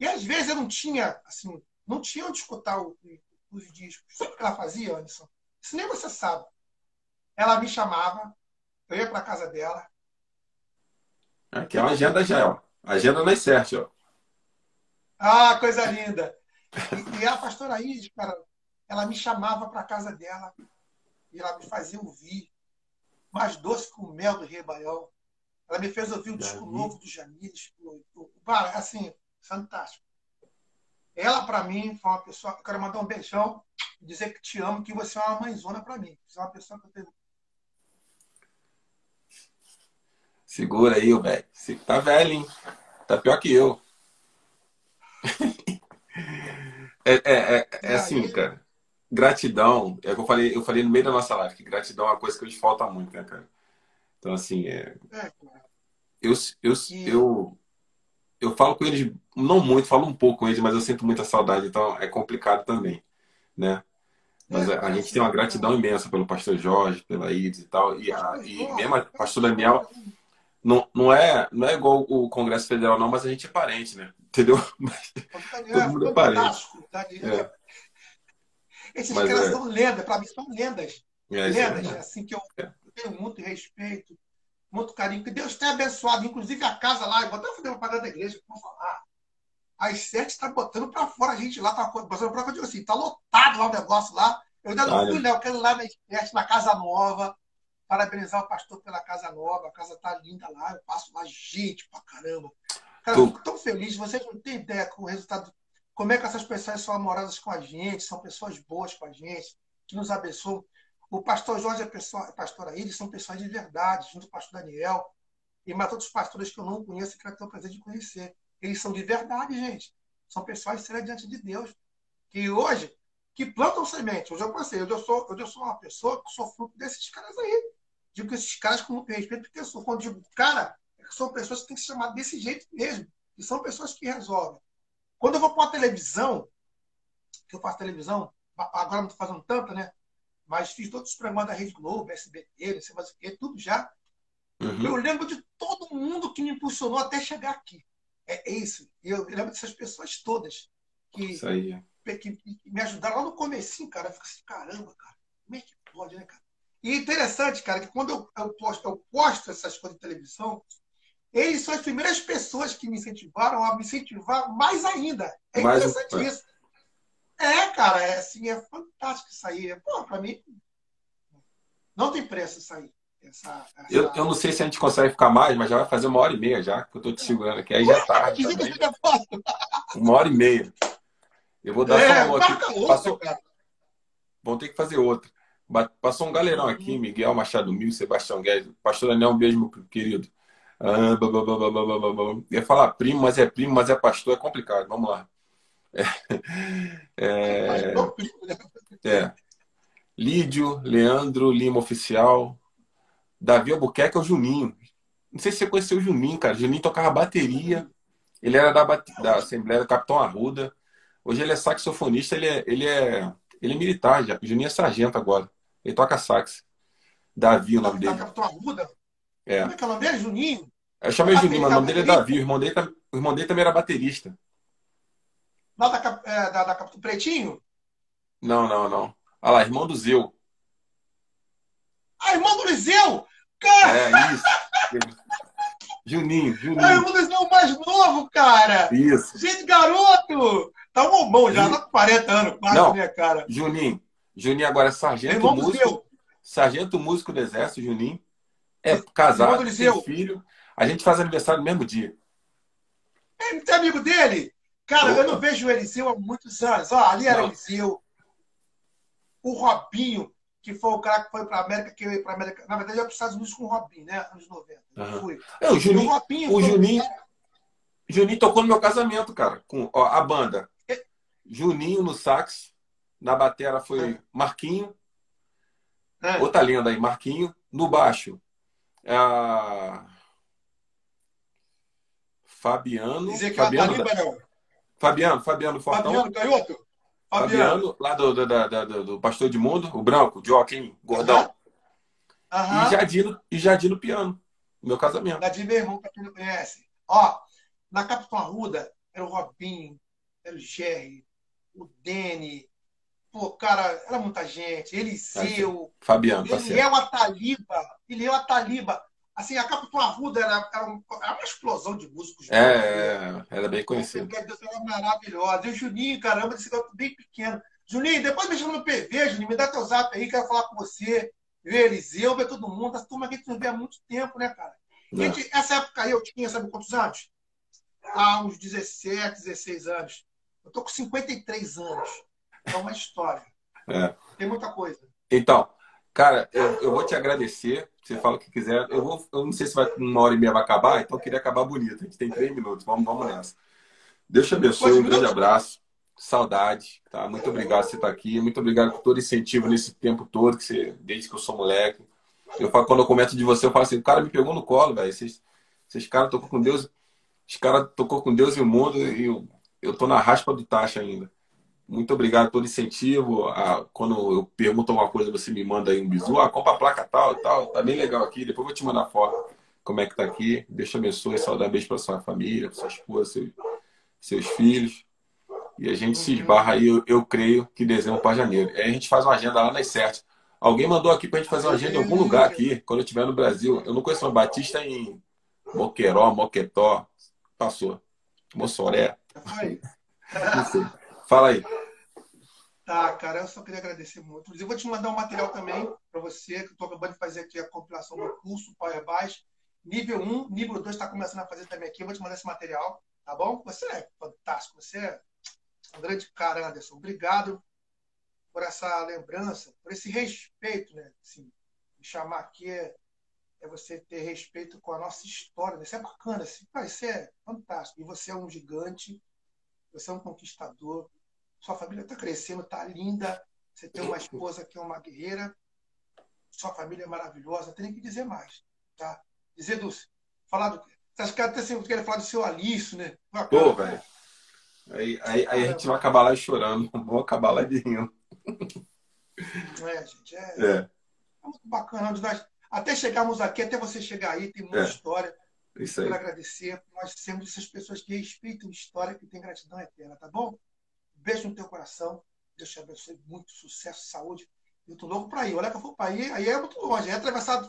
E às vezes eu não tinha, assim, não tinha onde escutar o, os discos. Sabe o que ela fazia, Anderson? Isso nem você sabe. Ela me chamava, eu ia para casa dela. Aqui é uma agenda já, ó. Agenda na certo, ó. Ah, coisa linda. E, e a pastora Iris, cara, ela me chamava para casa dela e ela me fazia ouvir mais doce que o mel do Rebaião. Ela me fez ouvir o disco novo do Jamires. Assim, fantástico. Ela, para mim, foi uma pessoa. Eu quero mandar um beijão, dizer que te amo, que você é uma mãezona para mim. Você é uma pessoa que eu tenho. Segura aí, velho. Você tá velho, hein? Tá pior que eu. é, é, é, é assim, cara. Gratidão, é o que eu falei, eu falei no meio da nossa live, que gratidão é uma coisa que hoje falta muito, né, cara? Então, assim, é. é eu, eu, eu, eu falo com eles, não muito, falo um pouco com eles, mas eu sinto muita saudade, então é complicado também, né? Mas a, a gente tem uma gratidão imensa pelo pastor Jorge, pela Ides e tal, e, a, e mesmo o pastor Daniel, não, não, é, não é igual o Congresso Federal, não, mas a gente é parente, né? Entendeu? Mas, todo mundo é parente. É. Esses mas caras é... são lendas, para mim são lendas. É, lendas, assim, que eu tenho muito respeito muito carinho. Que Deus tenha abençoado, inclusive a casa lá. Eu vou até fazer uma parada da igreja, vou falar. Às sete está botando para fora a gente lá, tá botando para fora. Eu assim, tá lotado lá o negócio lá. Eu ainda não fui, né? Eu quero ir lá na na Casa Nova, parabenizar o pastor pela Casa Nova. A casa tá linda lá. Eu passo lá gente pra caramba. Cara, eu fico tão feliz. Vocês não têm ideia com o resultado. Como é que essas pessoas são amorosas com a gente, são pessoas boas com a gente, que nos abençoam. O pastor Jorge e a, pessoa, a pastora Iris são pessoas de verdade, junto com o pastor Daniel. E mais outros pastores que eu não conheço e quero ter o prazer de conhecer. Eles são de verdade, gente. São pessoas sérias diante de Deus. Que hoje, que plantam semente. Hoje eu pensei, hoje eu sou, hoje eu sou uma pessoa que sou fruto desses caras aí. Digo que esses caras com muito respeito, porque eu sou, quando digo cara, é são pessoas que têm que se chamar desse jeito mesmo. E são pessoas que resolvem. Quando eu vou para uma televisão, que eu faço televisão, agora não estou fazendo tanta, né? mas fiz todos os programas da Rede Globo, SBT, não sei mais o quê, tudo já. Uhum. Eu lembro de todo mundo que me impulsionou até chegar aqui. É, é isso. Eu lembro dessas pessoas todas que, que, que, me ajudaram lá no comecinho, cara. Eu fico assim, caramba, cara, como é que pode, né, cara? E é interessante, cara, que quando eu, eu, posto, eu posto essas coisas de televisão, eles são as primeiras pessoas que me incentivaram a me incentivar mais ainda. É mais interessante um... isso. É, cara, é assim, é fantástico isso aí. Pô, pra mim, não tem preço isso aí. Essa, essa... Eu, eu não sei se a gente consegue ficar mais, mas já vai fazer uma hora e meia já, que eu tô te segurando aqui. Aí já é tarde. uma hora e meia. Eu vou dar é, só uma aqui. Outra, Passou... Vão ter que fazer outra. Passou um galerão aqui, Miguel Machado Mil, Sebastião Guedes. Pastor Daniel, um beijo, meu querido. Ah, blá, blá, blá, blá, blá, blá. Ia falar primo, mas é primo, mas é pastor, é complicado. Vamos lá. É, é, Lídio, Leandro, Lima Oficial, Davi Albuquerque é o Juninho. Não sei se você conheceu o Juninho, cara. O Juninho tocava bateria. Ele era da, da Assembleia do Capitão Arruda. Hoje ele é saxofonista, ele é, ele é, ele é militar já. O Juninho é sargento agora. Ele toca sax. Davi, o nome dele. Capitão Arruda? É. Como é que é nome dele? Juninho? Eu chamei Juninho, mas o nome dele é Davi. O irmão dele, o irmão dele também era baterista. Lá da, é, da, da Pretinho? Não, não, não. Olha lá, irmão do Zeu. Ah, irmão do Liseu? Cara! É, isso. Juninho, Juninho. Ah, irmão do Liseu mais novo, cara! Isso. Gente, garoto! Tá um bombom já, tá com 40 anos, quase, não, minha cara. Juninho. Juninho agora é sargento irmão músico. Sargento músico do Exército, Juninho. É casado, tem filho. A gente faz aniversário no mesmo dia. É, tem amigo dele? Cara, Opa. eu não vejo o Eliseu há muitos anos. Ó, ali era o Eliseu. O Robinho, que foi o cara que foi para América, que veio para América. Na verdade, eu ia para os Estados Unidos com o Robinho, né? Anos 90. Uhum. Fui. É, o Juninho, o, Robinho, o Juninho, Juninho tocou no meu casamento, cara, com ó, a banda. Juninho no sax. Na batera foi é. Marquinho. É. Outra lenda aí, Marquinho. No baixo, a... Fabiano. Dizer que Fabiano, é Fabiano, da... Fabiano, Fabiano Fortão. Fabiano Canhoto. Fabiano, Fabiano lá do, do, do, do, Pastor de Mundo, o branco, o Joaquim, gordão. Uhum. E, Jadino, e Jadino Piano, meu casamento. Jadino, meu irmão, pra quem não conhece. Ó, na Capitão Arruda, era o Robinho, era o Jerry, o Dene. Pô, cara, era muita gente. Eliseu. Fabiano, tá Ele é o Ataliba. Ele é o Ataliba. Assim, a Capitão Arruda era, era, um, uma explosão de músicos. É, é era bem conhecido. Era maravilhosa. E o Juninho, caramba, desse garoto bem pequeno. Juninho, depois me chama no PV, Juninho, me dá teu zap aí, quero falar com você. Ver Eliseu, ver todo mundo. Essa turma aqui que não vê há muito tempo, né, cara? Gente, essa época aí eu tinha, sabe quantos anos? Há uns 17, 16 anos. Eu tô com 53 anos. É uma história. É. Tem muita coisa. Então, cara, eu, eu vou te agradecer. Você fala o que quiser. Eu, vou, eu não sei se vai, uma hora e meia vai acabar, então eu queria acabar bonito. A gente tem três minutos. Vamos, vamos nessa. Deus te abençoe. Um grande abraço. Saudade, tá? Muito obrigado por você estar aqui. Muito obrigado por todo incentivo nesse tempo todo, que você, desde que eu sou moleque. Eu falo, quando eu comento de você, eu falo assim, o cara me pegou no colo, velho. Vocês, vocês caras tocou com Deus. Os caras tocou com Deus e o mundo e eu, eu tô na raspa do taxa ainda. Muito obrigado pelo incentivo. Ah, quando eu pergunto alguma coisa, você me manda aí um bisu. Ah, compra a placa tal e tal. Tá bem legal aqui. Depois eu vou te mandar foto como é que tá aqui. Deus te abençoe. Saudar beijo para sua família, para sua esposa, seus, seus filhos. E a gente se esbarra aí, eu, eu creio que dezembro para janeiro. Aí a gente faz uma agenda lá nas certas. Alguém mandou aqui para a gente fazer uma agenda em algum lugar aqui, quando eu estiver no Brasil. Eu não conheço uma Batista em Moqueró, Moquetó. Passou. Mossoré. Não sei. Fala aí. Tá, cara, eu só queria agradecer muito. Eu vou te mandar um material também para você, que eu estou acabando de fazer aqui a compilação do curso Power Baixo. Nível 1, nível 2 está começando a fazer também aqui. Eu vou te mandar esse material, tá bom? Você é fantástico, você é um grande cara, Anderson. Obrigado por essa lembrança, por esse respeito, né? Assim, me chamar aqui é, é, você ter respeito com a nossa história. Né? Isso é bacana, assim, isso é fantástico. E você é um gigante, você é um conquistador sua família está crescendo, está linda, você tem uma esposa que é uma guerreira, sua família é maravilhosa, tem que dizer mais, tá? Dizer do... Falar do... Acha que até sempre quer falar do seu Alício, né? Pô, velho. Aí, aí, aí, a gente vai acabar lá chorando, vou acabar lá de rindo. É, gente, é, é. é muito bacana. Nós, até chegarmos aqui, até você chegar aí, tem muita é. história. Isso aí. Quero agradecer. Nós temos essas pessoas que respeitam história, que têm gratidão eterna, tá bom? Beijo no teu coração. Deus te abençoe. Muito sucesso, saúde. Eu tô louco para ir. Olha que eu for para ir, aí é muito longe. É atravessar,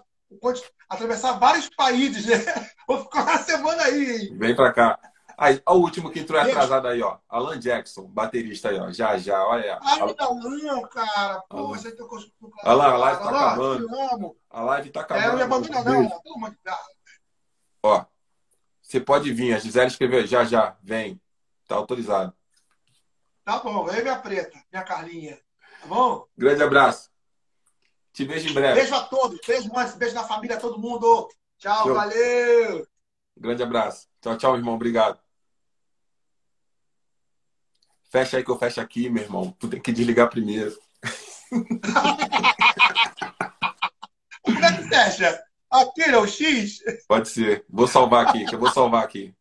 atravessar vários países, né? Vou ficar uma semana aí. Hein? Vem para cá. Aí, o último que entrou atrasado aí, ó. Alan Jackson, baterista aí, ó. Já, já, olha. Ai, Alan, Alan cara. Pô, você tem que Alan, a live tá Alan, acabando. A live tá acabando. É, não me abandona, não. Pelo amor de Deus. Ó, você pode vir. A Gisele escreveu já, já. Vem. Tá autorizado. Tá bom, aí minha preta, minha Carlinha. Tá bom? Grande abraço. Te vejo em breve. Beijo a todos. Beijo, mãe. Beijo na família, todo mundo. Tchau, tchau. valeu. Grande abraço. Tchau, tchau, irmão. Obrigado. Fecha aí que eu fecho aqui, meu irmão. Tu tem que desligar primeiro. Como é que fecha? Aqui é o X? Pode ser. Vou salvar aqui, que eu vou salvar aqui.